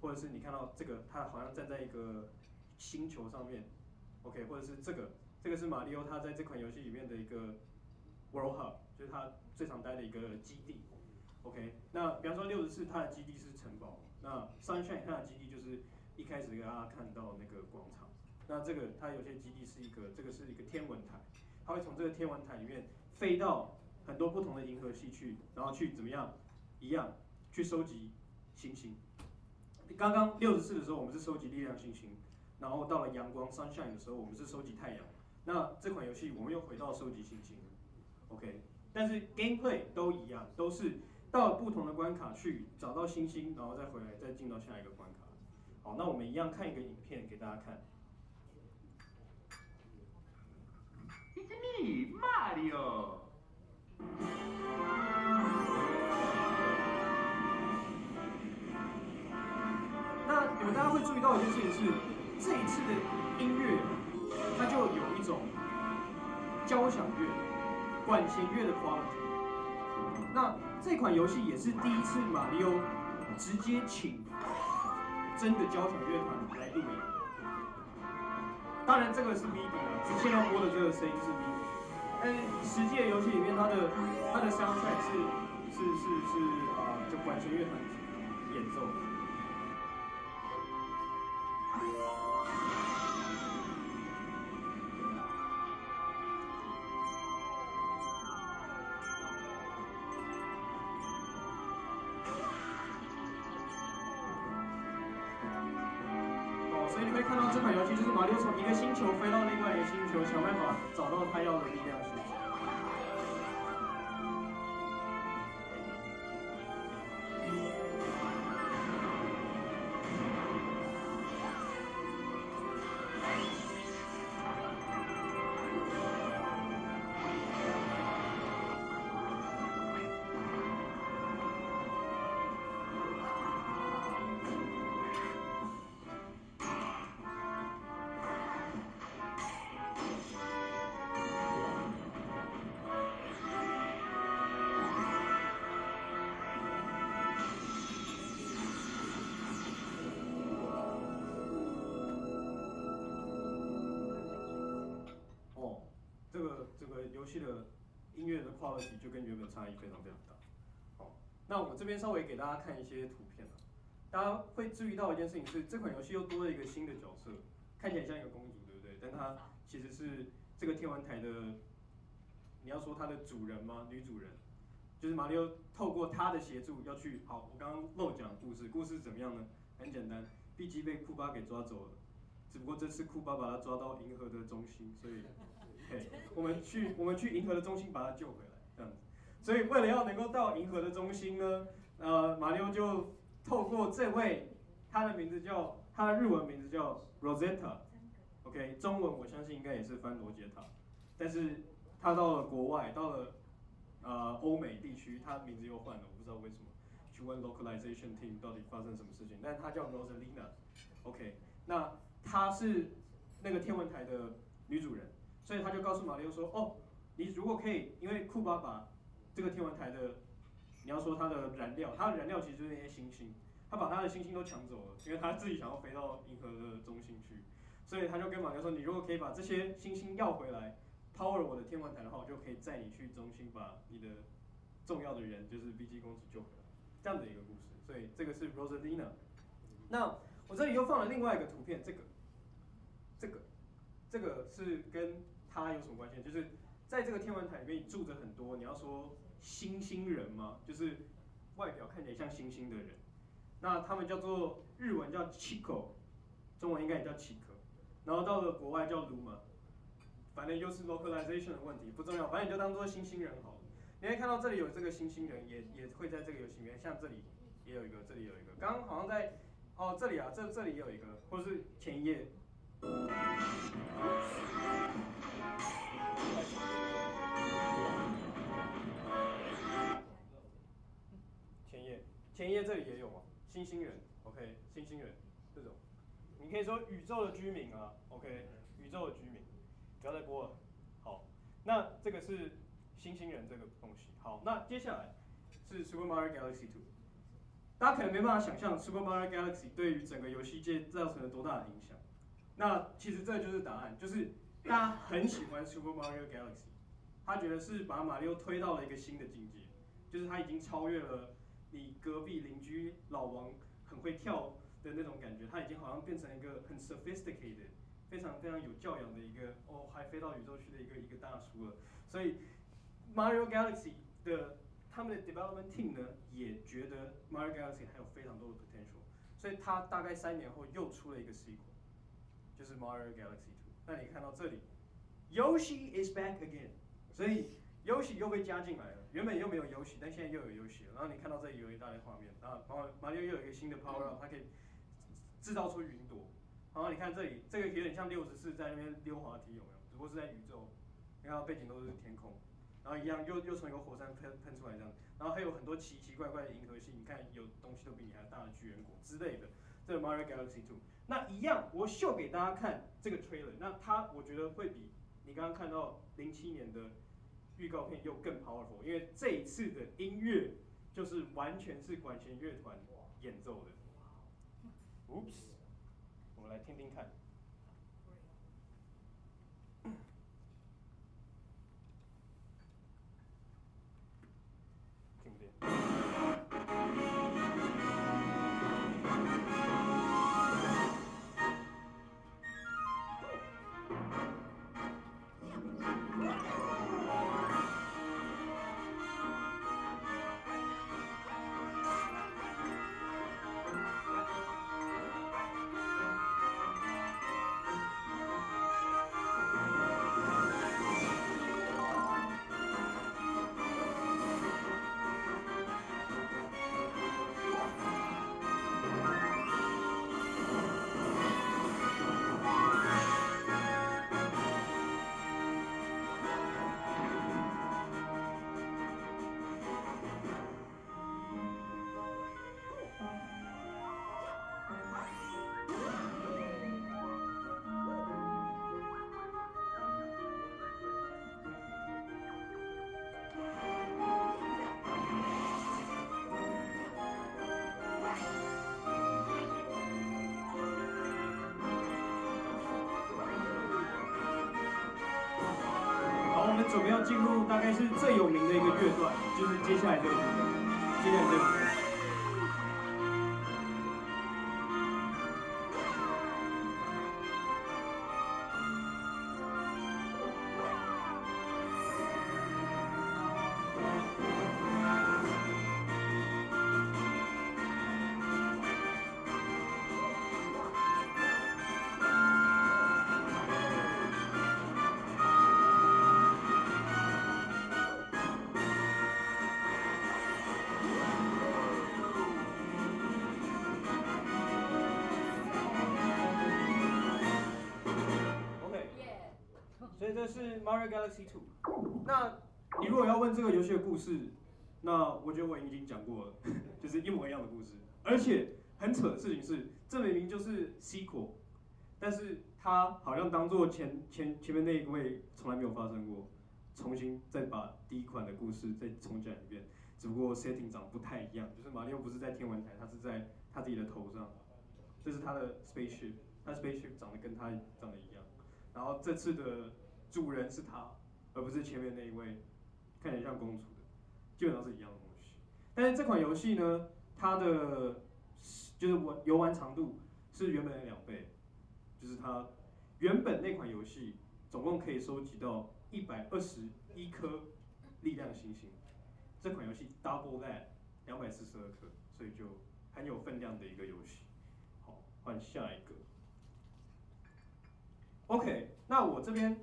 或者是你看到这个他好像站在一个星球上面，OK，或者是这个这个是马里奥他在这款游戏里面的一个 world hub。就是他最常待的一个基地，OK。那比方说六十四，它的基地是城堡。那 Sunshine 它的基地就是一开始给大家看到那个广场。那这个它有些基地是一个，这个是一个天文台，它会从这个天文台里面飞到很多不同的银河系去，然后去怎么样？一样去收集星星。刚刚六十四的时候，我们是收集力量星星，然后到了阳光 Sunshine 的时候，我们是收集太阳。那这款游戏我们又回到收集星星，OK。但是 gameplay 都一样，都是到不同的关卡去找到星星，然后再回来，再进到下一个关卡。好，那我们一样看一个影片给大家看。It's me, Mario. 那你们大家会注意到一件事情是，这一次的音乐，它就有一种交响乐。管弦乐的 quality，那这款游戏也是第一次马里奥直接请真的交响乐团来录音。当然这个是 MIDI 啊，现在播的这个声音是 MIDI，但实际的游戏里面它，的它的 soundtrack 是是是是呃，就管弦乐团演奏。所以你会看到这款游戏就是马六从一个星球飞到另外一个星球，想办法找到他要的力量。差异非常非常大。好，那我这边稍微给大家看一些图片，大家会注意到一件事情是，这款游戏又多了一个新的角色，看起来像一个公主，对不对？但她其实是这个天文台的你要说他的主人吗？女主人，就是马里奥透过他的协助要去。好，我刚刚漏讲故事，故事是怎么样呢？很简单，BG 被库巴给抓走了，只不过这次库巴把他抓到银河的中心，所以，嘿，我们去我们去银河的中心把他救回来，这样子。所以为了要能够到银河的中心呢，呃，马里奥就透过这位，他的名字叫他的日文名字叫 Rosetta，OK，中文我相信应该也是翻罗杰塔，但是他到了国外，到了呃欧美地区，他名字又换了，我不知道为什么。去问 localization team 到底发生什么事情，但他叫 Rosalina，OK，那她是那个天文台的女主人，所以他就告诉马里奥说，哦，你如果可以，因为库巴把这个天文台的，你要说它的燃料，它的燃料其实就是那些星星，他把他的星星都抢走了，因为他自己想要飞到银河的中心去，所以他就跟马里奥说，你如果可以把这些星星要回来，power 我的天文台的话，我就可以载你去中心，把你的重要的人，就是 BG 公主救回来。这样的一个故事，所以这个是 Rosalina。那我这里又放了另外一个图片，这个，这个，这个是跟他有什么关系？就是在这个天文台里面住着很多，你要说星星人吗？就是外表看起来像星星的人。那他们叫做日文叫 Chico，中文应该也叫 Chico。然后到了国外叫 Luma，反正又是 localization 的问题，不重要，反正你就当做星星人好了。你可以看到这里有这个星星人，也也会在这个游戏里面，像这里也有一个，这里有一个，刚刚好像在哦这里啊，这这里也有一个，或是前一页，前页前页这里也有啊，星星人，OK，星星人这种，你可以说宇宙的居民啊，OK，宇宙的居民，不要再播了，好，那这个是。星星人这个东西，好，那接下来是 Super Mario Galaxy 2。大家可能没办法想象 Super Mario Galaxy 对于整个游戏界造成了多大的影响。那其实这就是答案，就是大家很喜欢 Super Mario Galaxy，他觉得是把马里奥推到了一个新的境界，就是他已经超越了你隔壁邻居老王很会跳的那种感觉，他已经好像变成一个很 sophisticated、非常非常有教养的一个哦，还飞到宇宙去的一个一个大叔了，所以。Mario Galaxy 的他们的 development team 呢，也觉得 Mario Galaxy 还有非常多的 potential，所以他大概三年后又出了一个 sequel，就是 Mario Galaxy 2。那你看到这里，Yoshi is back again，所以 Yoshi 又被加进来了。原本又没有 Yoshi，但现在又有 Yoshi 了。然后你看到这里有一大堆画面，啊，然后马里奥又有一个新的 power up，它可以制造出云朵。然后你看这里，这个有点像六十四在那边溜滑梯，有没有？只不过是在宇宙，你看背景都是天空。然后一样，又又从一个火山喷喷出来这样，然后还有很多奇奇怪怪的银河系，你看有东西都比你还大的巨人国之类的。这个 Mario Galaxy 2，那一样我秀给大家看这个 trailer，那它我觉得会比你刚刚看到零七年的预告片又更 powerful，因为这一次的音乐就是完全是管弦乐团演奏的。Oops，我们来听听看。准备要进入大概是最有名的一个乐段，就是接下来这个部分，接下来这个 Mario Galaxy Two。那你如果要问这个游戏的故事，那我觉得我已经讲过了，就是一模一样的故事。而且很扯的事情是，这明明就是 sequel，但是他好像当做前前前面那一位从来没有发生过，重新再把第一款的故事再重讲一遍，只不过 setting 长不太一样，就是马里奥不是在天文台，他是在他自己的头上，这是他的 spaceship，他 spaceship 长得跟他长得一样，然后这次的主人是他，而不是前面那一位看起来像公主的，基本上是一样的东西。但是这款游戏呢，它的就是玩游玩长度是原本的两倍，就是它原本那款游戏总共可以收集到一百二十一颗力量星星，这款游戏 double that 两百四十二颗，所以就很有分量的一个游戏。好，换下一个。OK，那我这边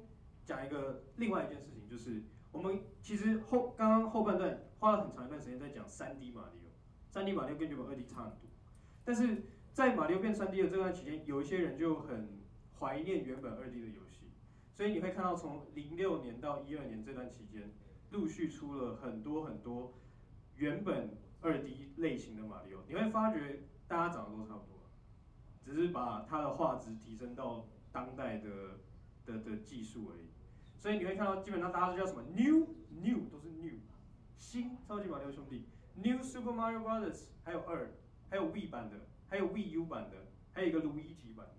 讲一个另外一件事情，就是我们其实后刚刚后半段花了很长一段时间在讲 3D 马里奥。三 D 马里奥跟原本二 D 差很多，但是在马里奥变三 D 的这段期间，有一些人就很怀念原本二 D 的游戏，所以你会看到从零六年到一二年这段期间，陆续出了很多很多原本二 D 类型的马里奥，你会发觉大家长得都差不多，只是把它的画质提升到当代的的的技术而已，所以你会看到基本上大家都叫什么 New New 都是 New 新超级马里奥兄弟。New Super Mario Brothers 还有二，还有 V 版的，还有 VU 版的，还有一个路易吉版的，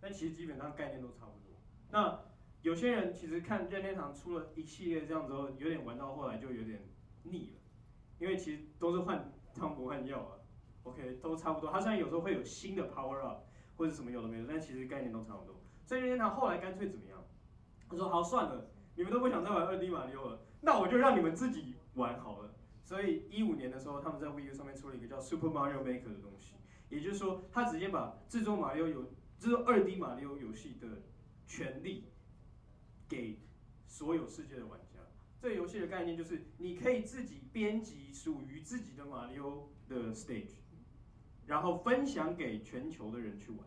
但其实基本上概念都差不多。那有些人其实看任天堂出了一系列这样之后，有点玩到后来就有点腻了，因为其实都是换汤不换药啊。OK，都差不多。它虽然有时候会有新的 Power Up 或者什么有的没的，但其实概念都差不多。所以任天堂后来干脆怎么样？他说好算了，你们都不想再玩二 D 马里奥了，那我就让你们自己玩好了。所以一五年的时候，他们在 Wii U 上面出了一个叫 Super Mario Maker 的东西，也就是说，他直接把制作马里奥游制作二 D 马里奥游戏的权利给所有世界的玩家。这个游戏的概念就是，你可以自己编辑属于自己的马里奥的 stage，然后分享给全球的人去玩。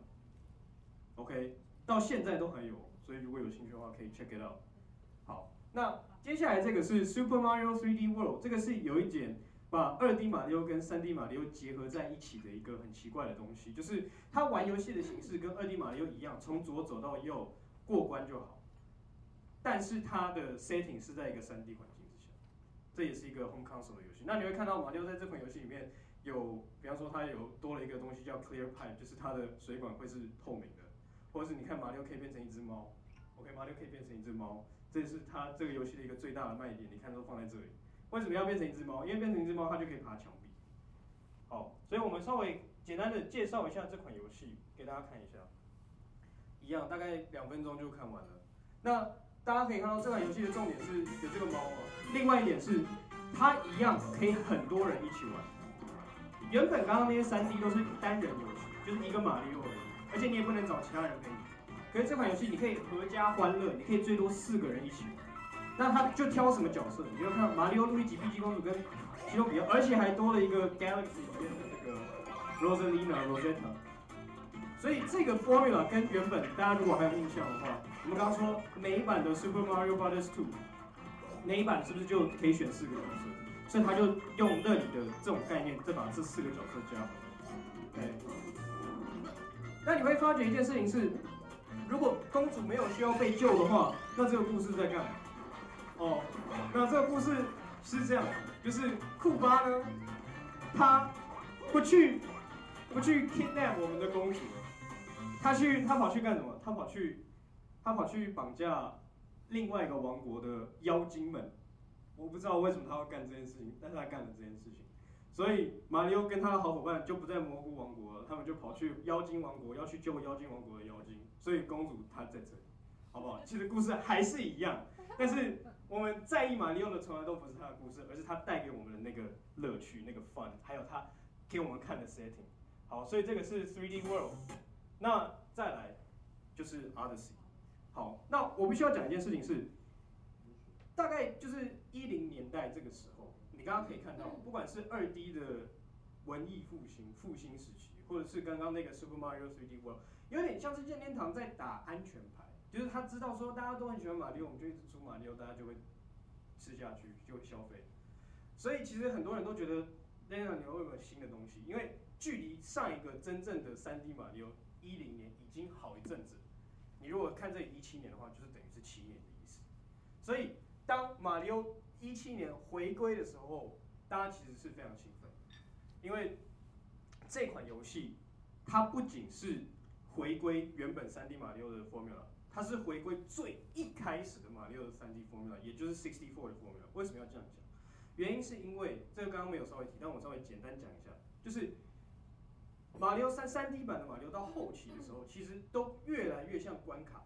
OK，到现在都还有，所以如果有兴趣的话，可以 check it out。好，那。接下来这个是 Super Mario 3D World，这个是有一点把二 D 马里奥跟三 D 马里奥结合在一起的一个很奇怪的东西，就是它玩游戏的形式跟二 D 马里奥一样，从左走到右过关就好，但是它的 setting 是在一个三 D 环境之下，这也是一个 home console 的游戏。那你会看到马里奥在这款游戏里面有，比方说它有多了一个东西叫 Clear Pipe，就是它的水管会是透明的，或者是你看马六可以变成一只猫，OK，马六可以变成一只猫。这是它这个游戏的一个最大的卖点，你看都放在这里。为什么要变成一只猫？因为变成一只猫，它就可以爬墙壁。好，所以我们稍微简单的介绍一下这款游戏，给大家看一下。一样，大概两分钟就看完了。那大家可以看到这款游戏的重点是有这个猫啊，另外一点是它一样可以很多人一起玩。原本刚刚那些三 D 都是单人游戏，就是一个马里而，且你也不能找其他人陪你。可是这款游戏你可以合家欢乐，你可以最多四个人一起玩。那他就挑什么角色？你就看马里奥、路易吉、碧姬公主跟奇诺比奥，而且还多了一个 Galaxy 里面的那个 Rosalina、Rosetta。所以这个 formula 跟原本大家如果还有印象的话，我们刚刚说每一版的 Super Mario Brothers 2，那一版是不是就可以选四个角色？所以他就用那里的这种概念，再把这四个角色加回来。OK 那你会发觉一件事情是。如果公主没有需要被救的话，那这个故事在干嘛？哦，那这个故事是这样，就是库巴呢，他不去不去 kidnap 我们的公主，他去他跑去干什么？他跑去他跑去绑架另外一个王国的妖精们。我不知道为什么他要干这件事情，但是他干了这件事情。所以马里奥跟他的好伙伴就不在蘑菇王国了，他们就跑去妖精王国，要去救妖精王国的妖精。所以公主她在这里，好不好？其实故事还是一样，但是我们在意马里奥的从来都不是他的故事，而是他带给我们的那个乐趣、那个 fun，还有他给我们看的 setting。好，所以这个是 3D World。那再来就是 Odyssey。好，那我必须要讲一件事情是，大概就是一零年代这个时候。刚刚可以看到，不管是二 D 的文艺复兴、复兴时期，或者是刚刚那个 Super Mario 3D World，有点像是任天堂在打安全牌。就是他知道说大家都很喜欢马里奥，我们就一直出马里奥，大家就会吃下去，就会消费。所以其实很多人都觉得任天堂有没有新的东西？因为距离上一个真正的 3D 马里奥一零年已经好一阵子。你如果看这里一七年的话，就是等于是七年的意思。所以当马里奥一七年回归的时候，大家其实是非常兴奋，因为这款游戏它不仅是回归原本 3D 马里奥的 formula，它是回归最一开始的马里奥的 3D formula，也就是64的 formula。为什么要这样讲？原因是因为这个刚刚没有稍微提，但我稍微简单讲一下，就是马里奥三 3D 版的马里奥到后期的时候，其实都越来越像关卡。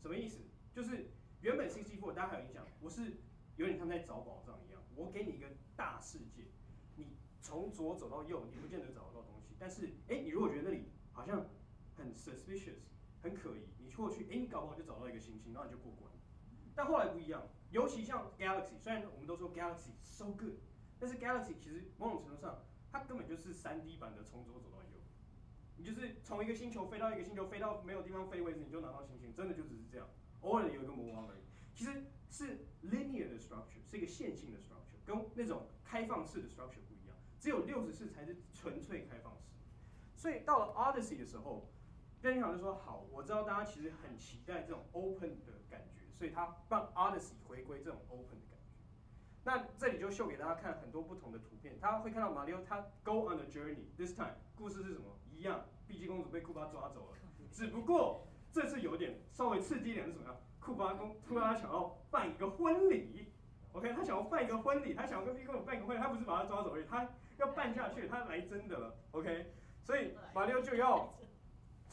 什么意思？就是原本64大家还有印象，我是有点像在找宝藏一样，我给你一个大世界，你从左走到右，你不见得找得到东西，但是哎，你如果觉得那里好像很 suspicious，很可疑，你过去，哎，你搞不好就找到一个星星，然后你就过关。但后来不一样，尤其像 Galaxy，虽然我们都说 Galaxy so good，但是 Galaxy 其实某种程度上，它根本就是 3D 版的从左走到右。你就是从一个星球飞到一个星球，飞到没有地方飞为止，你就拿到星星，真的就只是这样。偶尔有一个魔王而已。其实是 linear 的 structure，是一个线性的 structure，跟那种开放式的 structure 不一样。只有六十四才是纯粹开放式。所以到了 Odyssey 的时候，任天堂就说：“好，我知道大家其实很期待这种 open 的感觉。”所以他让 Odyssey 回归这种 open 的感觉。那这里就秀给大家看很多不同的图片，他会看到马里奥他 go on a journey，this time 故事是什么？一样，碧姬公主被库巴抓走了，只不过这次有点稍微刺激一点是什么样？库巴公突然他想要办一个婚礼，OK，他想要办一个婚礼，他想要跟碧姬公主办一个婚礼，他不是把他抓走而已，他要办下去，他来真的了，OK，所以马里奥就要。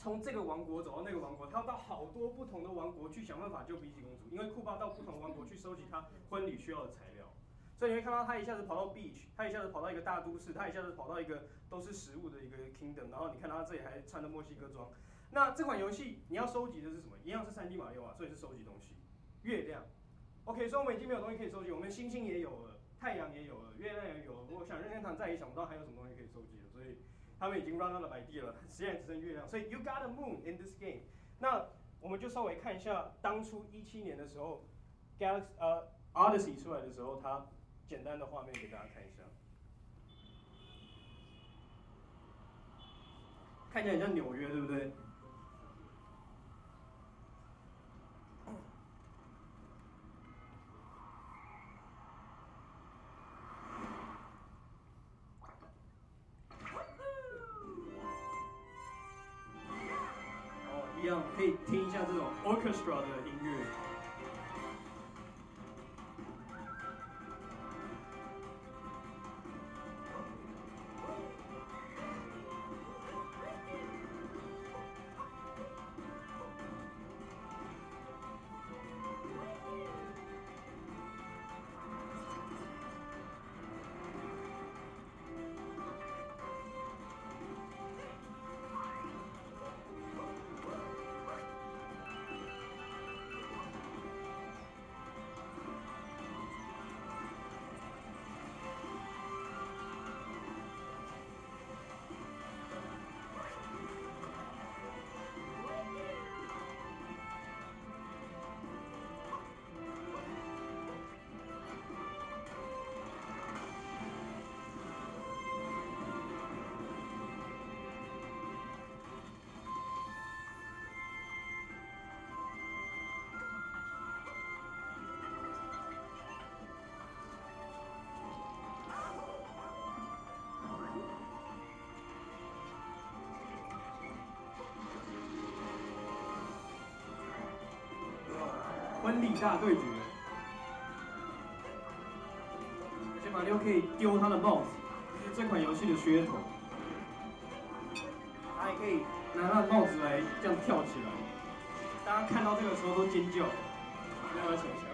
从这个王国走到那个王国，他要到好多不同的王国去想办法救比基公主，因为库巴到不同王国去收集他婚礼需要的材料，所以你会看到他一下子跑到 beach，他一下子跑到一个大都市，他一下子跑到一个都是食物的一个 kingdom，然后你看他这里还穿着墨西哥装。那这款游戏你要收集的是什么？一样是 3D 马里奥啊，所以是收集东西。月亮，OK，所以我们已经没有东西可以收集，我们星星也有了，太阳也有了，月亮也有了。我想任天堂再也想不到还有什么东西可以收集了，所以。他们已经 run out of idea 了，实验只剩月亮，所以 you got a moon in this game。那我们就稍微看一下当初一七年的时候，Galaxy 呃 Odyssey 出来的时候，它简单的画面给大家看一下，看起来很像纽约，对不对？像这种 orchestra 的音乐。力大对决，而且马里奥可以丢他的帽子，这是这款游戏的噱头。他还可以拿他的帽子来这样跳起来，大家看到这个时候都尖叫，没有想象。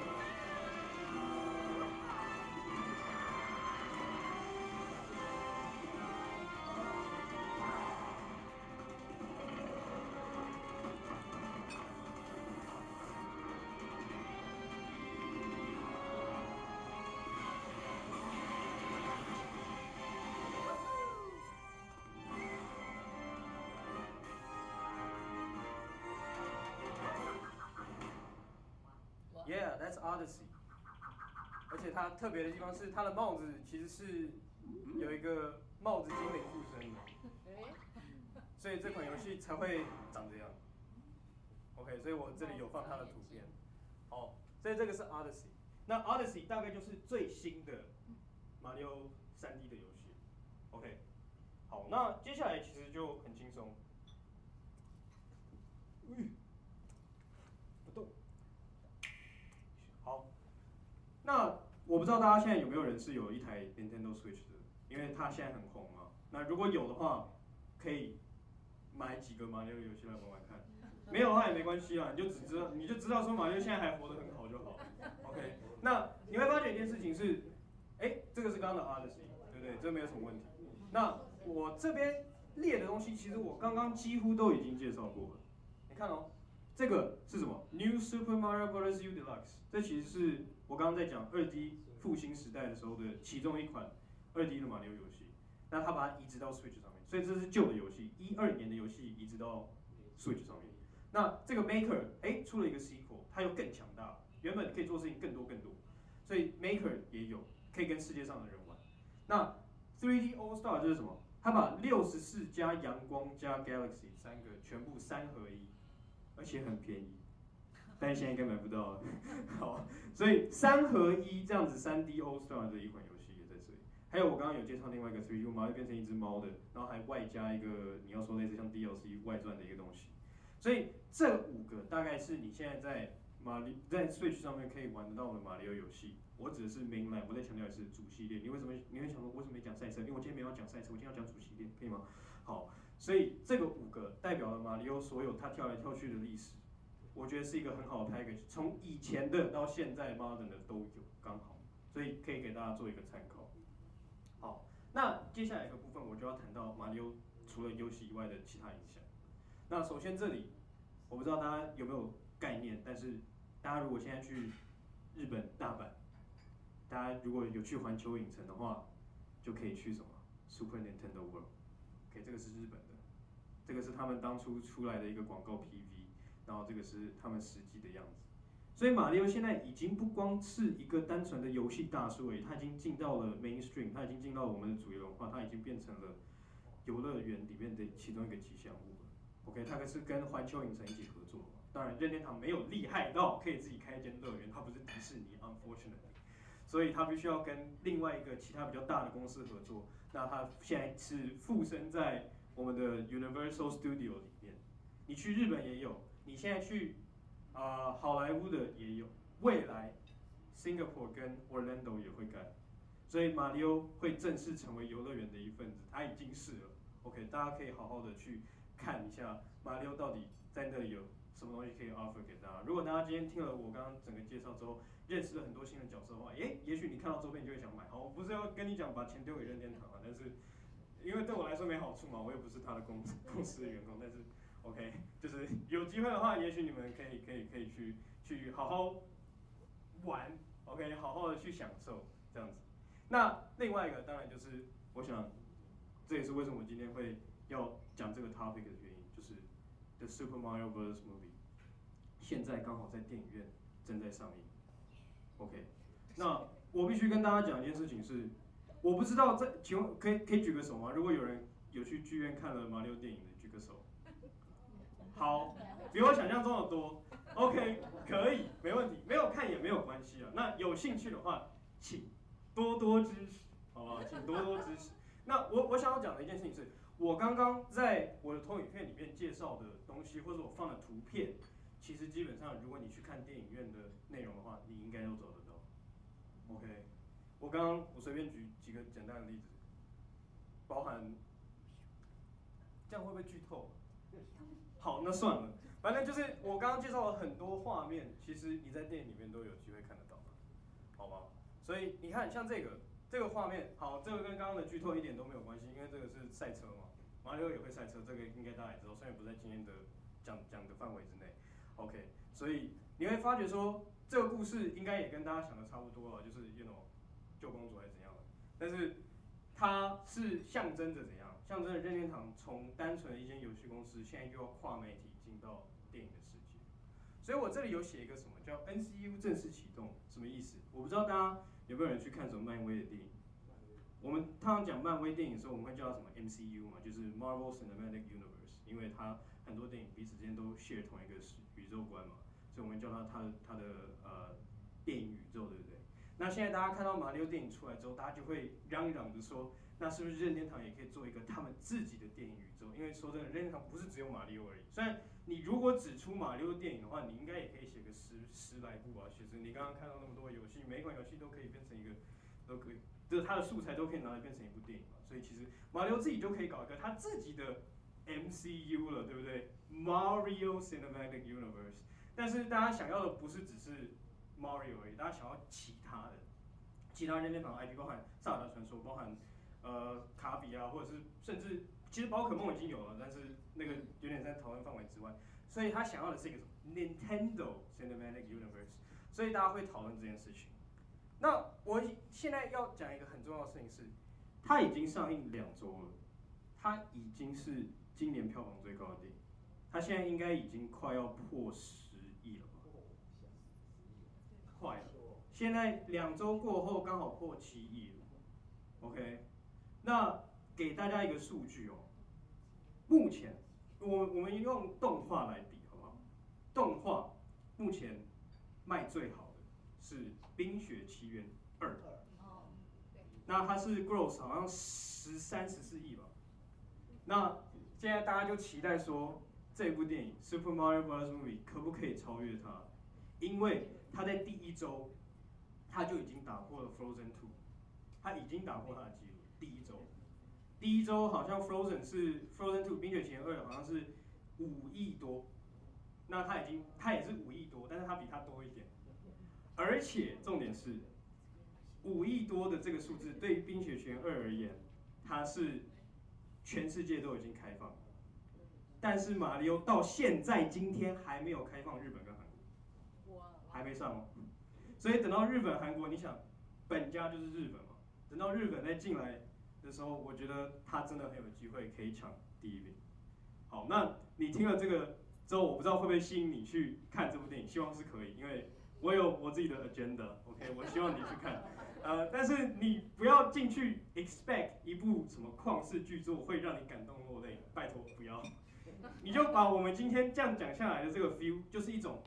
That's Odyssey。而且它特别的地方是，它的帽子其实是有一个帽子精灵附身的，所以这款游戏才会长这样。OK，所以我这里有放它的图片。好，所以这个是 Odyssey。那 Odyssey 大概就是最新的马里奥 3D 的游戏。OK，好，那接下来其实就很轻松。嗯，不动。好，那。我不知道大家现在有没有人是有一台 Nintendo Switch 的，因为它现在很红嘛。那如果有的话，可以买几个马里奥游戏来玩玩看。没有的话也没关系啊，你就只知道你就知道说马里奥现在还活得很好就好。OK，那你会发觉一件事情是，哎，这个是刚刚的 Odyssey，对不对？这没有什么问题。那我这边列的东西，其实我刚刚几乎都已经介绍过了。你看哦，这个是什么？New Super Mario Bros. U Deluxe，这其实是。我刚刚在讲二 D 复兴时代的时候的其中一款二 D 的马里奥游戏，那他把它移植到 Switch 上面，所以这是旧的游戏，一二年的游戏移植到 Switch 上面。那这个 Maker 哎出了一个 sequel，它又更强大，原本可以做事情更多更多，所以 Maker 也有可以跟世界上的人玩。那 3D All Star 就是什么？它把六十四加阳光加 Galaxy 三个全部三合一，而且很便宜。但现在应该买不到了，好，所以三合一这样子三 D All Star 的一款游戏也在这里。还有我刚刚有介绍另外一个 3D 马上变成一只猫的，然后还外加一个你要说类似像 DLC 外传的一个东西。所以这五个大概是你现在在马里在 Switch 上面可以玩得到的马里奥游戏。我指的是 Mainline，我再强调一次主系列。你为什么你会想说为什么没讲赛车？因为我今天没有讲赛车，我今天要讲主系列，可以吗？好，所以这个五个代表了马里奥所有他跳来跳去的历史。我觉得是一个很好的 package，从以前的到现在 modern 的都有，刚好，所以可以给大家做一个参考。好，那接下来一个部分，我就要谈到马里奥除了游戏以外的其他影响。那首先这里，我不知道大家有没有概念，但是大家如果现在去日本大阪，大家如果有去环球影城的话，就可以去什么 Super Nintendo World，OK，这个是日本的，这个是他们当初出来的一个广告 PV。然后这个是他们实际的样子，所以马里奥现在已经不光是一个单纯的游戏大叔而已，它已经进到了 mainstream，他已经进到了我们的主流文化，他已经变成了游乐园里面的其中一个吉祥物了。OK，他可是跟环球影城一起合作，当然任天堂没有厉害到可以自己开一间乐园，它不是迪士尼，unfortunately，所以它必须要跟另外一个其他比较大的公司合作。那它现在是附身在我们的 Universal Studio 里面，你去日本也有。你现在去啊、好莱坞的也有，未来 Singapore 跟 Orlando 也会干，所以马里奥会正式成为游乐园的一份子，他已经是了。OK，大家可以好好的去看一下马里奥到底在那里有什么东西可以 offer 给大家。如果大家今天听了我刚刚整个介绍之后，认识了很多新的角色的话，诶，也许你看到周边就会想买。好，我不是要跟你讲把钱丢给任天堂啊，但是因为对我来说没好处嘛，我也不是他的公司公司的员工，但是。OK，就是有机会的话，也许你们可以可以可以去去好好玩，OK，好好的去享受这样子。那另外一个当然就是，我想这也是为什么我今天会要讲这个 topic 的原因，就是 The Super Mario Bros. Movie 现在刚好在电影院正在上映。OK，那我必须跟大家讲一件事情是，我不知道在请问可以可以举个手吗？如果有人有去剧院看了马里奥电影的，好，比我想象中的多。OK，可以，没问题，没有看也没有关系啊。那有兴趣的话，请多多支持，好不好？请多多支持。那我我想要讲的一件事情是，我刚刚在我的投影片里面介绍的东西，或者我放的图片，其实基本上如果你去看电影院的内容的话，你应该都找得到。OK，我刚刚我随便举几个简单的例子，包含这样会不会剧透？好，那算了，反正就是我刚刚介绍了很多画面，其实你在电影里面都有机会看得到，好吗？所以你看，像这个这个画面，好，这个跟刚刚的剧透一点都没有关系，因为这个是赛车嘛，马里奥也会赛车，这个应该大家也知道，虽然不在今天的讲讲的范围之内。OK，所以你会发觉说，这个故事应该也跟大家想的差不多了，就是 you know 救公主还是怎样的，但是它是象征着怎样？象征着任天堂从单纯的一间游戏公司，现在又要跨媒体进到电影的世界，所以我这里有写一个什么叫 N C U 正式启动，什么意思？我不知道大家有没有人去看什么漫威的电影。我们通常讲漫威电影的时候，我们会叫它什么 MCU 嘛，就是 Marvel Cinematic Universe，因为它很多电影彼此之间都 share 同一个宇宙观嘛，所以我们叫它它的它的呃，那现在大家看到马里奥电影出来之后，大家就会嚷嚷着说，那是不是任天堂也可以做一个他们自己的电影宇宙？因为说真的，任天堂不是只有马里奥而已。虽然你如果只出马里奥电影的话，你应该也可以写个十十来部啊。其实你刚刚看到那么多游戏，每一款游戏都可以变成一个，都可以。就是它的素材都可以拿来变成一部电影嘛，所以其实马里奥自己就可以搞一个他自己的 MCU 了，对不对？Mario Cinematic Universe。但是大家想要的不是只是 Mario，大家想要其他的，其他任天堂 IP，包含萨尔达传说，包含呃卡比啊，或者是甚至其实宝可梦已经有了，但是那个有点在讨论范围之外。所以他想要的是一个什么 Nintendo Cinematic Universe，所以大家会讨论这件事情。那我现在要讲一个很重要的事情是，它已经上映两周了，它已经是今年票房最高的电影，它现在应该已经快要破十？快了，现在两周过后刚好破七亿了。OK，那给大家一个数据哦，目前我我们用动画来比好不好？动画目前卖最好的是。《冰雪奇缘二》，那它是 gross 好像十三十四亿吧。那现在大家就期待说，这部电影《Super Mario Bros. Movie》可不可以超越它？因为他在第一周，他就已经打破了《Frozen Two》，他已经打破他的记录。第一周，第一周好像 Frozen 是《Frozen Two》《冰雪奇缘二》好像是五亿多，那他已经他也是五亿多，但是他比他多一点。而且重点是，五亿多的这个数字对于《冰雪奇缘二》而言，它是全世界都已经开放，但是马里奥到现在今天还没有开放日本，还没上哦。所以等到日本、韩国，你想，本家就是日本嘛，等到日本再进来的时候，我觉得他真的很有机会可以抢第一名。好，那你听了这个之后，我不知道会不会吸引你去看这部电影，希望是可以，因为。我有我自己的 agenda，OK，、我希望你去看，呃，但是你不要进去 expect 一部什么旷世巨作会让你感动落泪，拜托不要，你就把我们今天这样讲下来的这个 feel，就是一种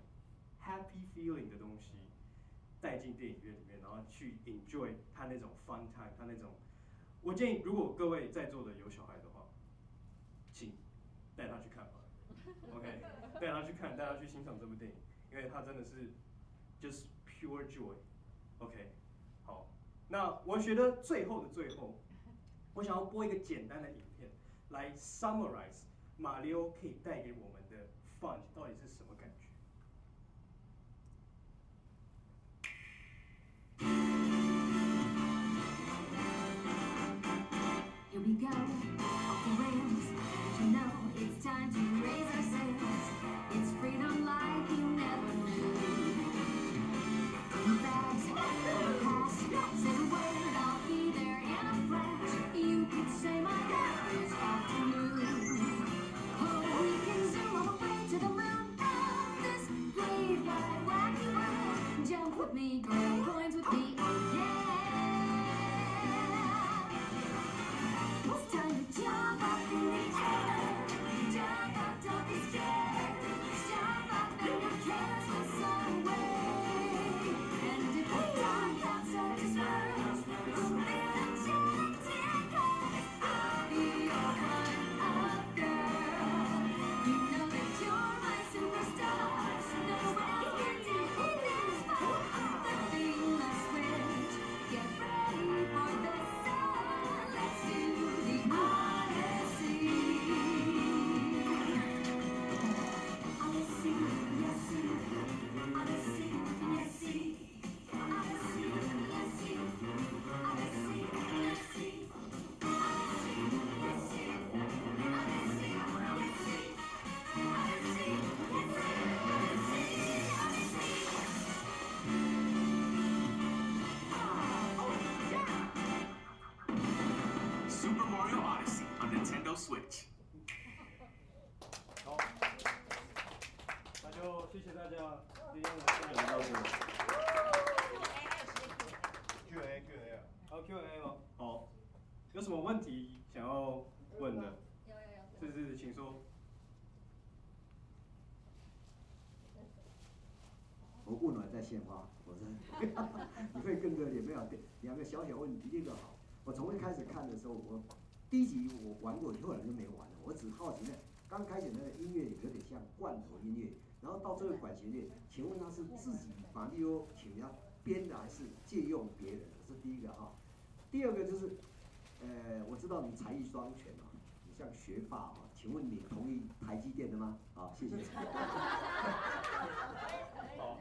happy feeling 的东西，带进电影院里面，然后去 enjoy 他那种 fun time，他那种，我建议如果各位在座的有小孩的话，请带他去看吧，OK，带他去看，带他去欣赏这部电影，因为他真的是。just pure joy，OK，好，那我觉得最后的最后，我想要播一个简单的影片来 summarize 马里奥可以带给我们的 fun 到底是什么 Here we go, off the rails. You know it's time to raise our sails. It's freedom like you never knew. Bags, back, never pass. Say the word, I'll be there in a flash. You could say my life is afternoon. Oh, we can zoom all the way to the moon of this great wide wacky world. Jump with me, girl. 什么问题想要问的？有有有。是是，请说。我不暖在献花，我说 你可以更热烈，没有两个小小问题，第一个好，我从一开始看的时候，我第一集我玩过，后来就没玩了，我只好奇呢刚开始那个音乐有点像罐头音乐，然后到这个管弦乐，请问他是自己马里奥请人家编的，还是借用别人的？是第一个哈。第二个就是，呃，我知道你才艺双全哦，你像学霸哦，请问你同意台积电的吗？好，谢谢。好。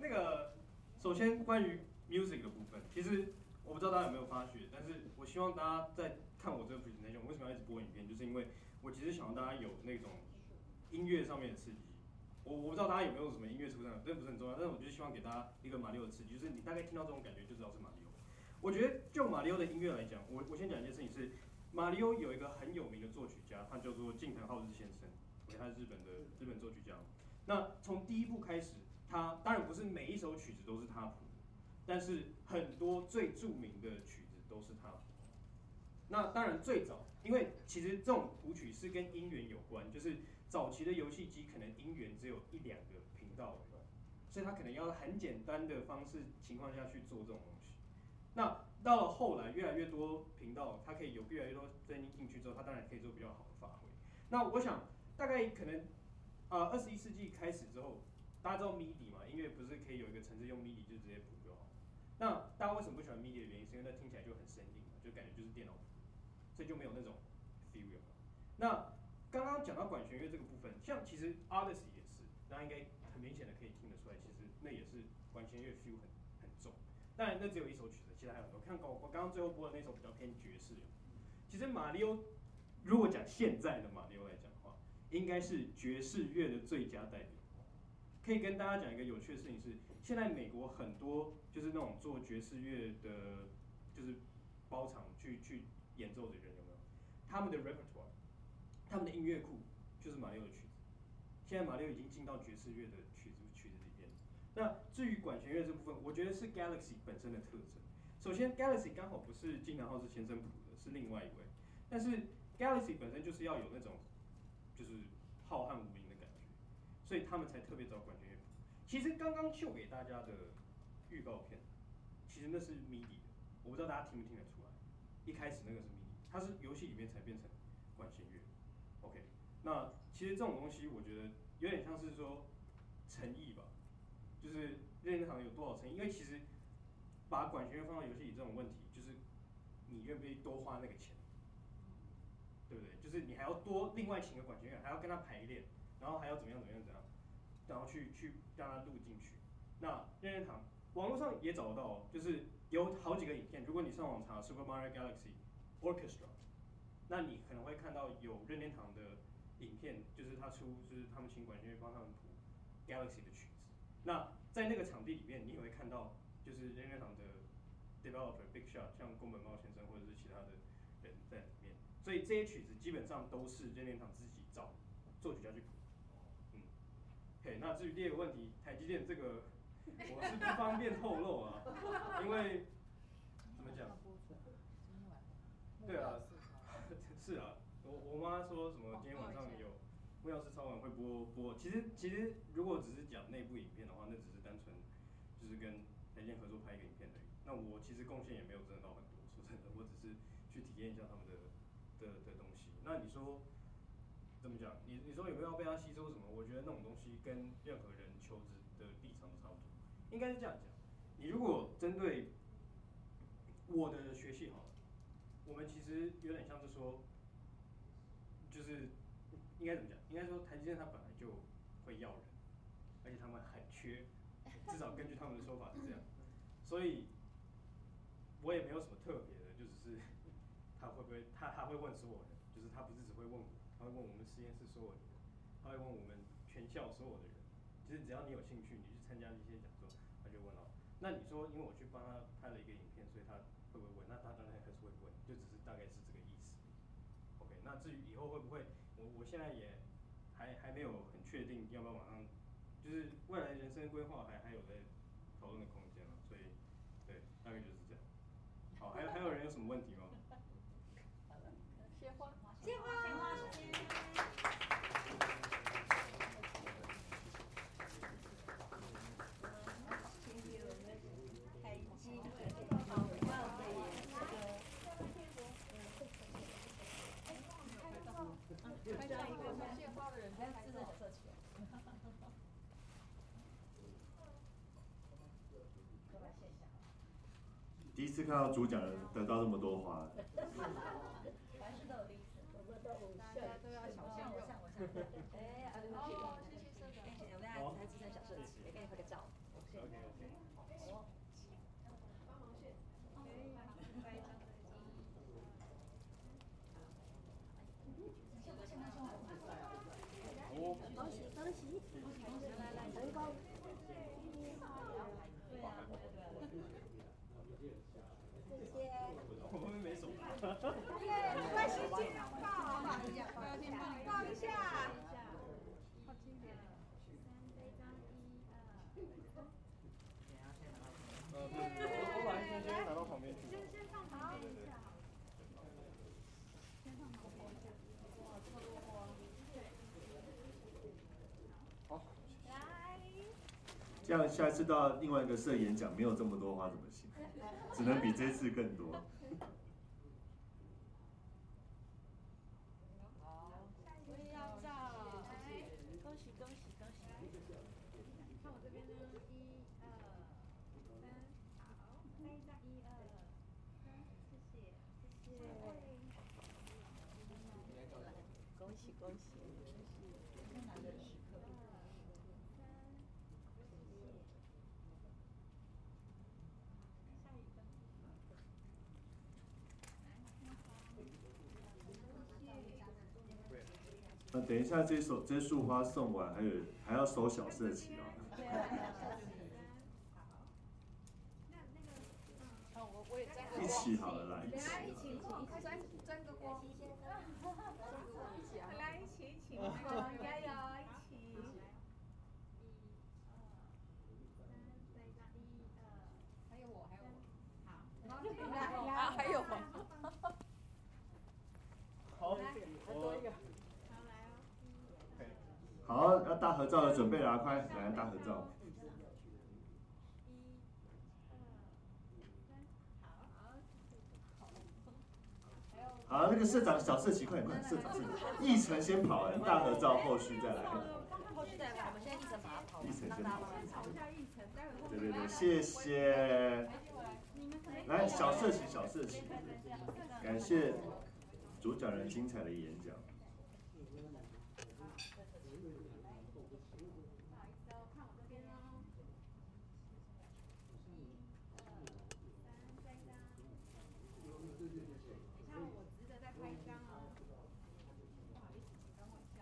那个，首先关于 music 的部分，其实我不知道大家有没有发觉，但是我希望大家在看我这个 presentation，为什么要一直播影片，就是因为我其实想让大家有那种音乐上面的刺激。我我不知道大家有没有什么音乐出身，这不是很重要，但是我就是希望给大家一个马里奥的刺激，就是你大概听到这种感觉就知道是马里奥。我觉得就马里奥的音乐来讲，我我先讲一件事情是，马里奥有一个很有名的作曲家，他叫做近藤浩日先生，他是日本的日本作曲家。那从第一部开始。他当然不是每一首曲子都是他谱，但是很多最著名的曲子都是他谱。那当然最早，因为其实这种谱曲是跟音源有关，就是早期的游戏机可能音源只有一两个频道，所以他可能要很简单的方式情况下去做这种。那到了后来越来越多频道，它可以有越来越多声音进去之后，它当然可以做比较好的发挥。那我想大概可能呃，二十一世纪开始之后。大家知道 MIDI 嘛？音乐不是可以有一个程式用 MIDI 就直接谱就好。那大家为什么不喜欢 MIDI 的原因，是因为那听起来就很生硬，就感觉就是电脑谱，所以就没有那种 feel。那刚刚讲到管弦乐这个部分，像其实 Odyssey 也是，大家应该很明显的可以听得出来，其实那也是管弦乐 feel 很很重。当然那只有一首曲，其实还有很多。看我我刚刚最后播的那首比较偏爵士。其实马里奥，如果讲现在的马里奥来讲的话，应该是爵士乐的最佳代表。可以跟大家讲一个有趣的事情是，现在美国很多就是那种做爵士乐的，就是包场去去演奏的人有没有？他们的 repertoire，他们的音乐库就是马里奥的曲子。现在马里奥已经进到爵士乐的曲子曲子里边。那至于管弦乐这部分，我觉得是 Galaxy 本身的特征。首先，Galaxy 刚好不是金南浩是先生谱的，是另外一位。但是 Galaxy 本身就是要有那种就是浩瀚无垠的感觉。所以他们才特别找管弦乐谱。其实刚刚秀给大家的预告片，其实那是 MIDI 的，我不知道大家听不听得出来。一开始那个是 MIDI，它是游戏里面才变成管弦乐。OK，那其实这种东西我觉得有点像是说诚意吧，就是任天堂有多少诚意？因为其实把管弦乐放到游戏里这种问题，就是你愿不愿意多花那个钱，对不对？就是你还要多另外请个管弦乐，还要跟他排练。然后还要怎么样怎么样怎样，然后去去让他录进去。那任天堂网络上也找得到，就是有好几个影片。如果你上网查 Super Mario Galaxy Orchestra，那你可能会看到有任天堂的影片，就是他出就是他们请管弦乐帮他们谱 Galaxy 的曲子。那在那个场地里面，你也会看到就是任天堂的 developer Big Shot，像宫本茂先生或者是其他的人在里面。所以这些曲子基本上都是任天堂自己找作曲家去谱。OK，那至于第二个问题，台积电这个我是不方便透露啊，因为怎么讲？对啊，是啊，我我妈说什么今天晚上有木曜4超玩会播播，其实其实如果只是讲内部影片的话，那只是单纯就是跟合作拍一个影片而已。那我其实贡献也没有真的到很多，说真的，我只是去体验一下他们的的的东西。那你说？怎么讲？你你说有没有要被他吸收什么？我觉得那种东西跟任何人求职的立场都差不多。应该是这样讲，你如果针对我的学系好了，我们其实有点像是说，就是应该怎么讲？应该说台积电它本来就会要人，而且他们很缺，至少根据他们的说法。所以，我也没有什么特别的，就只是 他会不会他他会问所有人，就是他不是只会问我。他会问我们实验室所有的人，他会问我们全校所有的人。其实只要你有兴趣，你去参加这些讲座，他就问了。那你说，因为我去帮他拍了一个影片，所以他会不会问？那他当然还是会问，就只是大概是这个意思。OK，那至于以后会不会，我我现在也还还没有很确定要不要马上就是未来人生规划还还有在讨论的空间嘛，所以对，大概就是这样。好，还有还有人有什么问题吗？鲜花，鲜花，鲜花时间。拍照一个献花的人在拍照。第一次看到主讲人得到这么多花，凡事都有历史，大家都要小心啊，哦，谢谢社长。谢谢，我们俩才资深小社企，也给你拍个照。OK OK。好。帮忙选。可以，拍一张再见。哦。恭喜恭喜！来来来，来一包。对啊，对啊，对啊。谢谢。我们没手。耶，没关系，尽量抱，抱一下，抱一下，抱一下。好经典。三，这张一二。呃，对，我我把一张先拿到旁边去。先先放旁边一下。先放旁边一下。哇，这么多花。好。来。这样下次到另外一个社演讲，没有这么多花怎么行？只能比这次更多。好，我也要照，来，恭喜恭喜恭喜！看我这边呢，一二三，好，拍一张，一二三，谢谢谢谢。恭喜恭喜！艰难的时刻。三，谢谢。下一个。那等一下这首这束花送完，还有还要收小色旗哦。一起好了，来一起。来一起，一起，沾沾个光。来一起，一起，加油，一起。一二三，再一张，一二。还有我，还有我。好。啊，还有我。好，来，再多一个。好，来哦。好，要大合照的准备了，快来大合照。好。那个社长小社旗，快点快点，社长社长，议程先跑完，大合照后续再来。后续再来，我们现在议程把它跑完。议程先跑。对对对，谢谢。来，小社旗，小社旗，感谢主讲人精彩的演讲。不好意思哦，看我这边哦。一、二、三，再一张。等一下，我直着再拍一张哦。不好意思，请等我一下。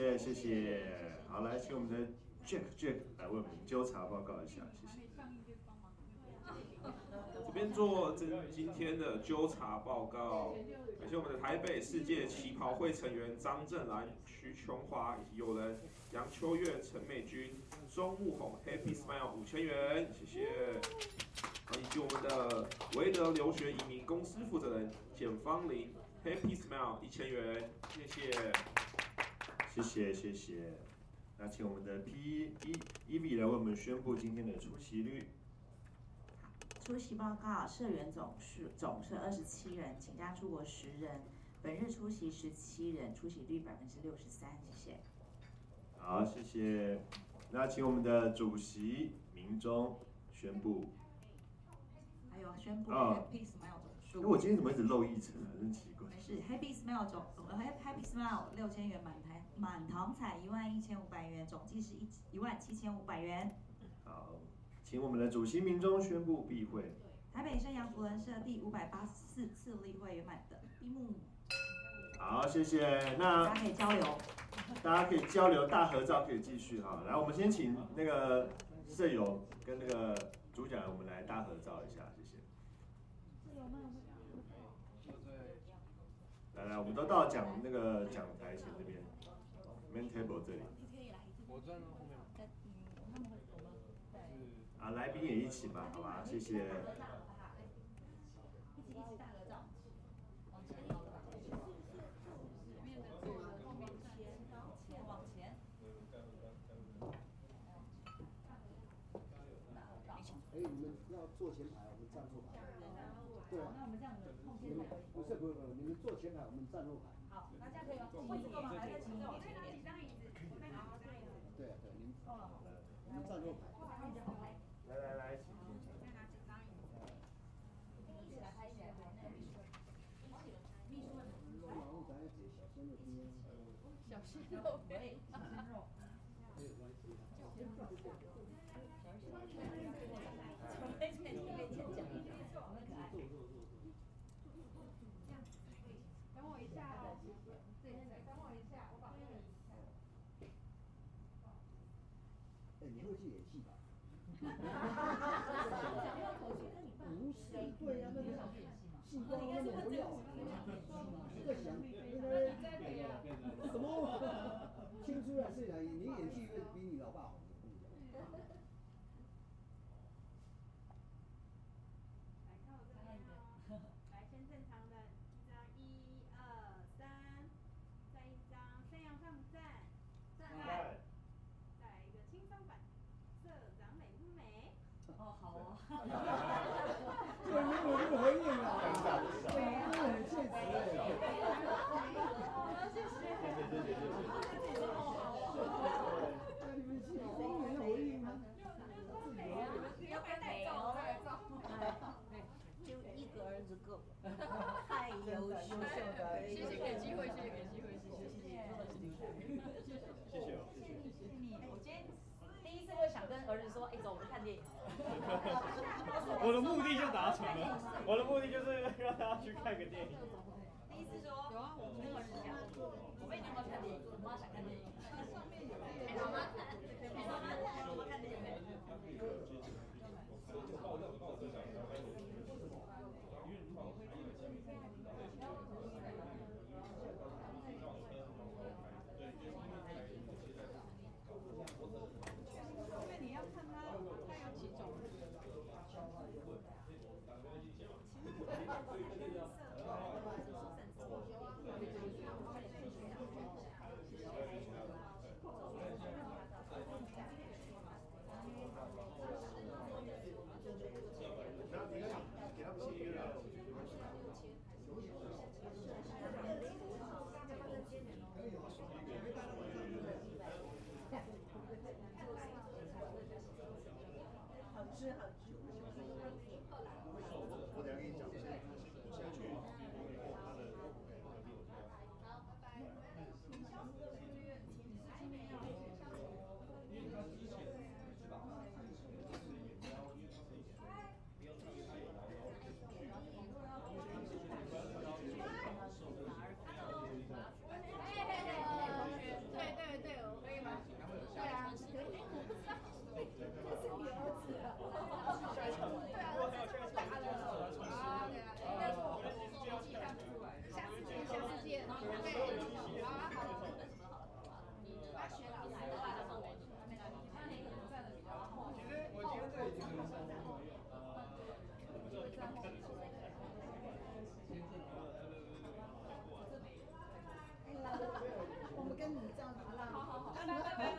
谢谢谢谢，好，来请我们的 Jack Jack 来为我们纠察报告一下，谢谢。这边做这今天的纠察报告，感谢我们的台北世界旗袍会成员张正兰、徐琼华以及友人杨秋月、陈美君、钟木红 Happy Smile 五千元，谢谢。以及我们的维德留学移民公司负责人简芳玲 Happy Smile 一千元，谢谢。谢谢谢谢，那请我们的 P E E V 来为我们宣布今天的出席率。出席报告，社员总数总是二十七人，请假出国十人，本日出席十七人，出席率百分之六十三，谢谢。好，谢谢。那请我们的主席明忠宣布。还有宣布哦 Happy Smile 总数。那我今天怎么一直漏一层啊？真奇怪。没事，Happy Smile 总呃 Happy Smile 六千元满台满堂彩一万一千五百元，总计是一一万七千五百元。好，请我们的主席民众宣布闭会。台北圣阳福人社第五百八十四次例会圆满的闭幕。好，谢谢。那大家可以交流。大家可以交流，大合照可以继续哈。来，我们先请那个舍友跟那个主主讲人，我们来大合照一下，谢谢。来来，我们都到讲那个讲台前这边，main table 这里。我站到后面。啊，来宾也一起吧，好吧，谢谢。坐前排，我们站后排。对啊。那我们这样子碰前排。不是不是不是，你们坐前排，我们站后排。好，那这样可以吗？位置够吗？还在请你。我再拿几张椅子。对啊对，您。够了。我们站后排。来来来，请。再拿几张椅子。一起来拍，一起来拍。秘书。秘书。然后咱小鲜肉今天。小鲜肉。喂，小鲜肉。没有关系。你会去演戏吧？不是，对呀，那个戏光那么不要，在想那个什么？青出来是演，你演戏比你老爸好。我今天第一次会想跟儿子说，哎，走，我们看电影。我的目的就达成了，我的目的就是让大家去看个电影。第一次说，有啊，我跟儿子讲，我妹你要不要看电影？我妈想看电影。陪妈妈看，陪妈妈看，陪妈妈看电影。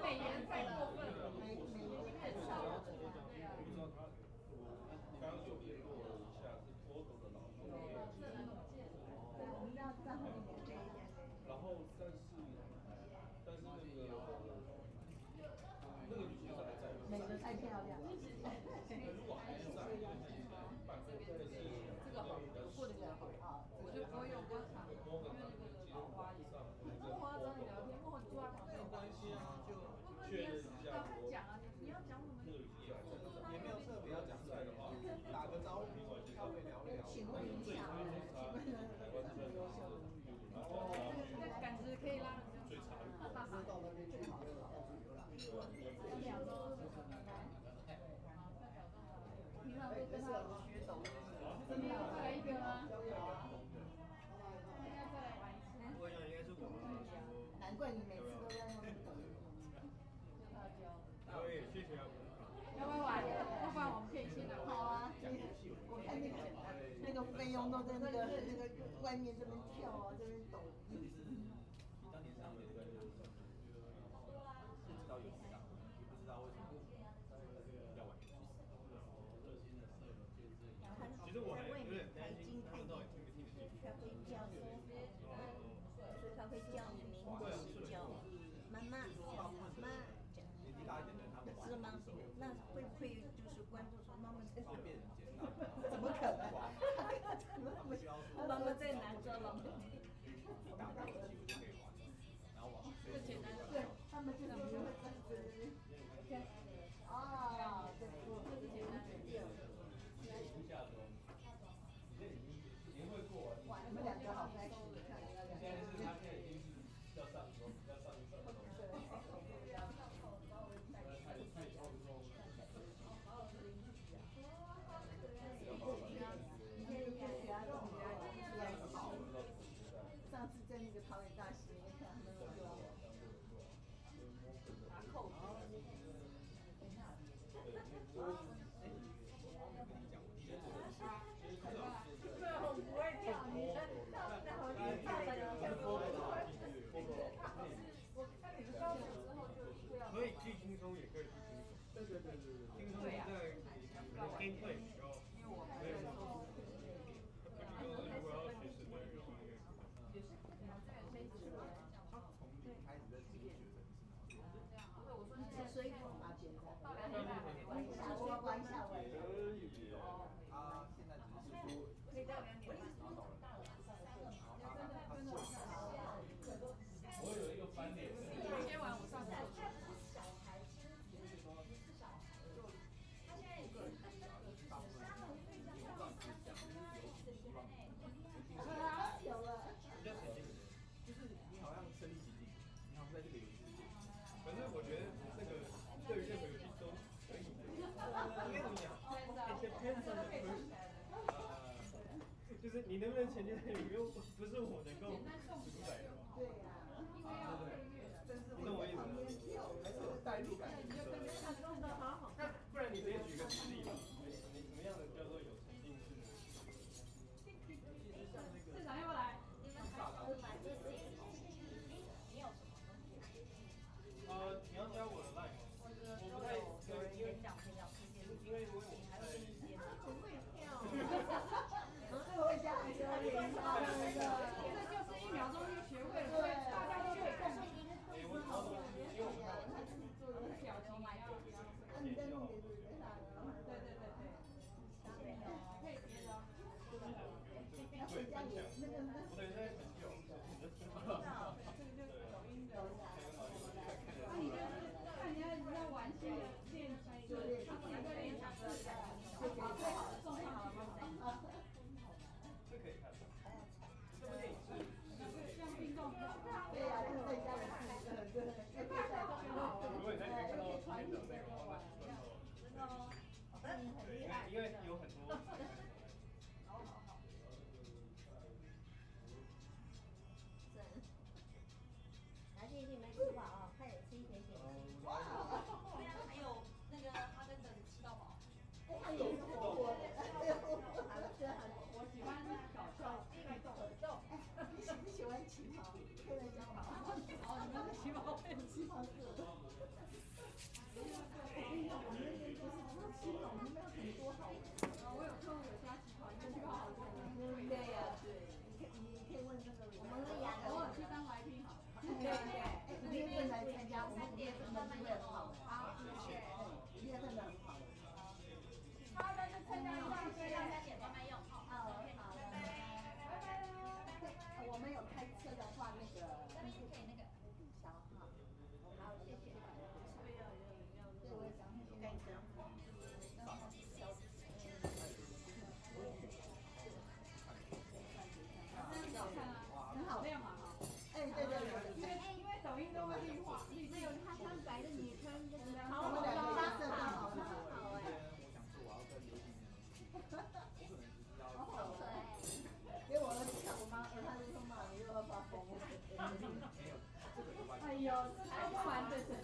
美颜在外面这边跳啊，这抖。Eighth place. 你能不能沉浸在里面不是我的够还要穿这身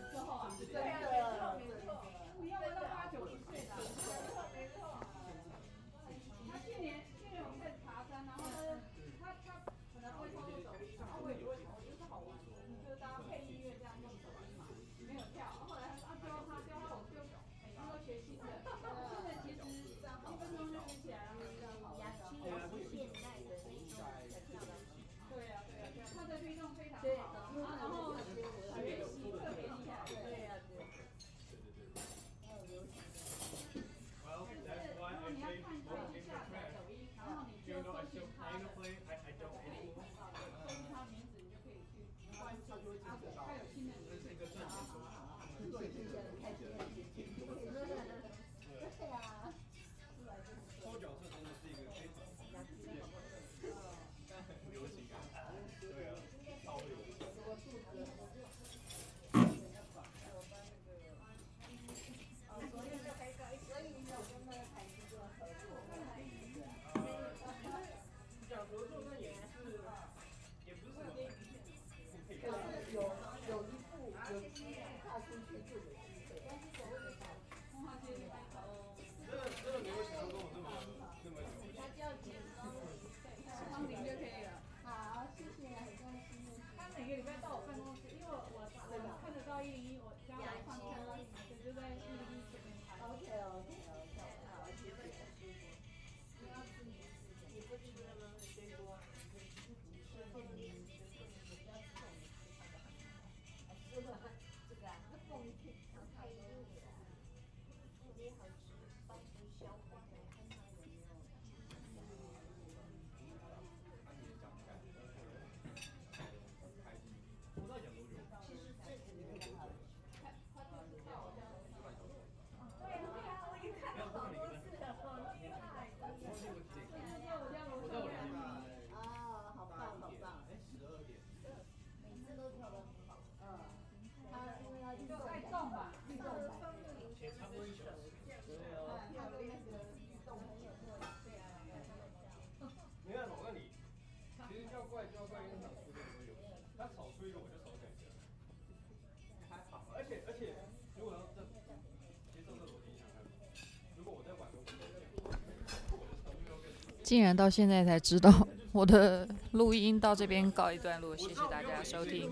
竟然到现在才知道我的录音到这边告一段落谢谢大家收听。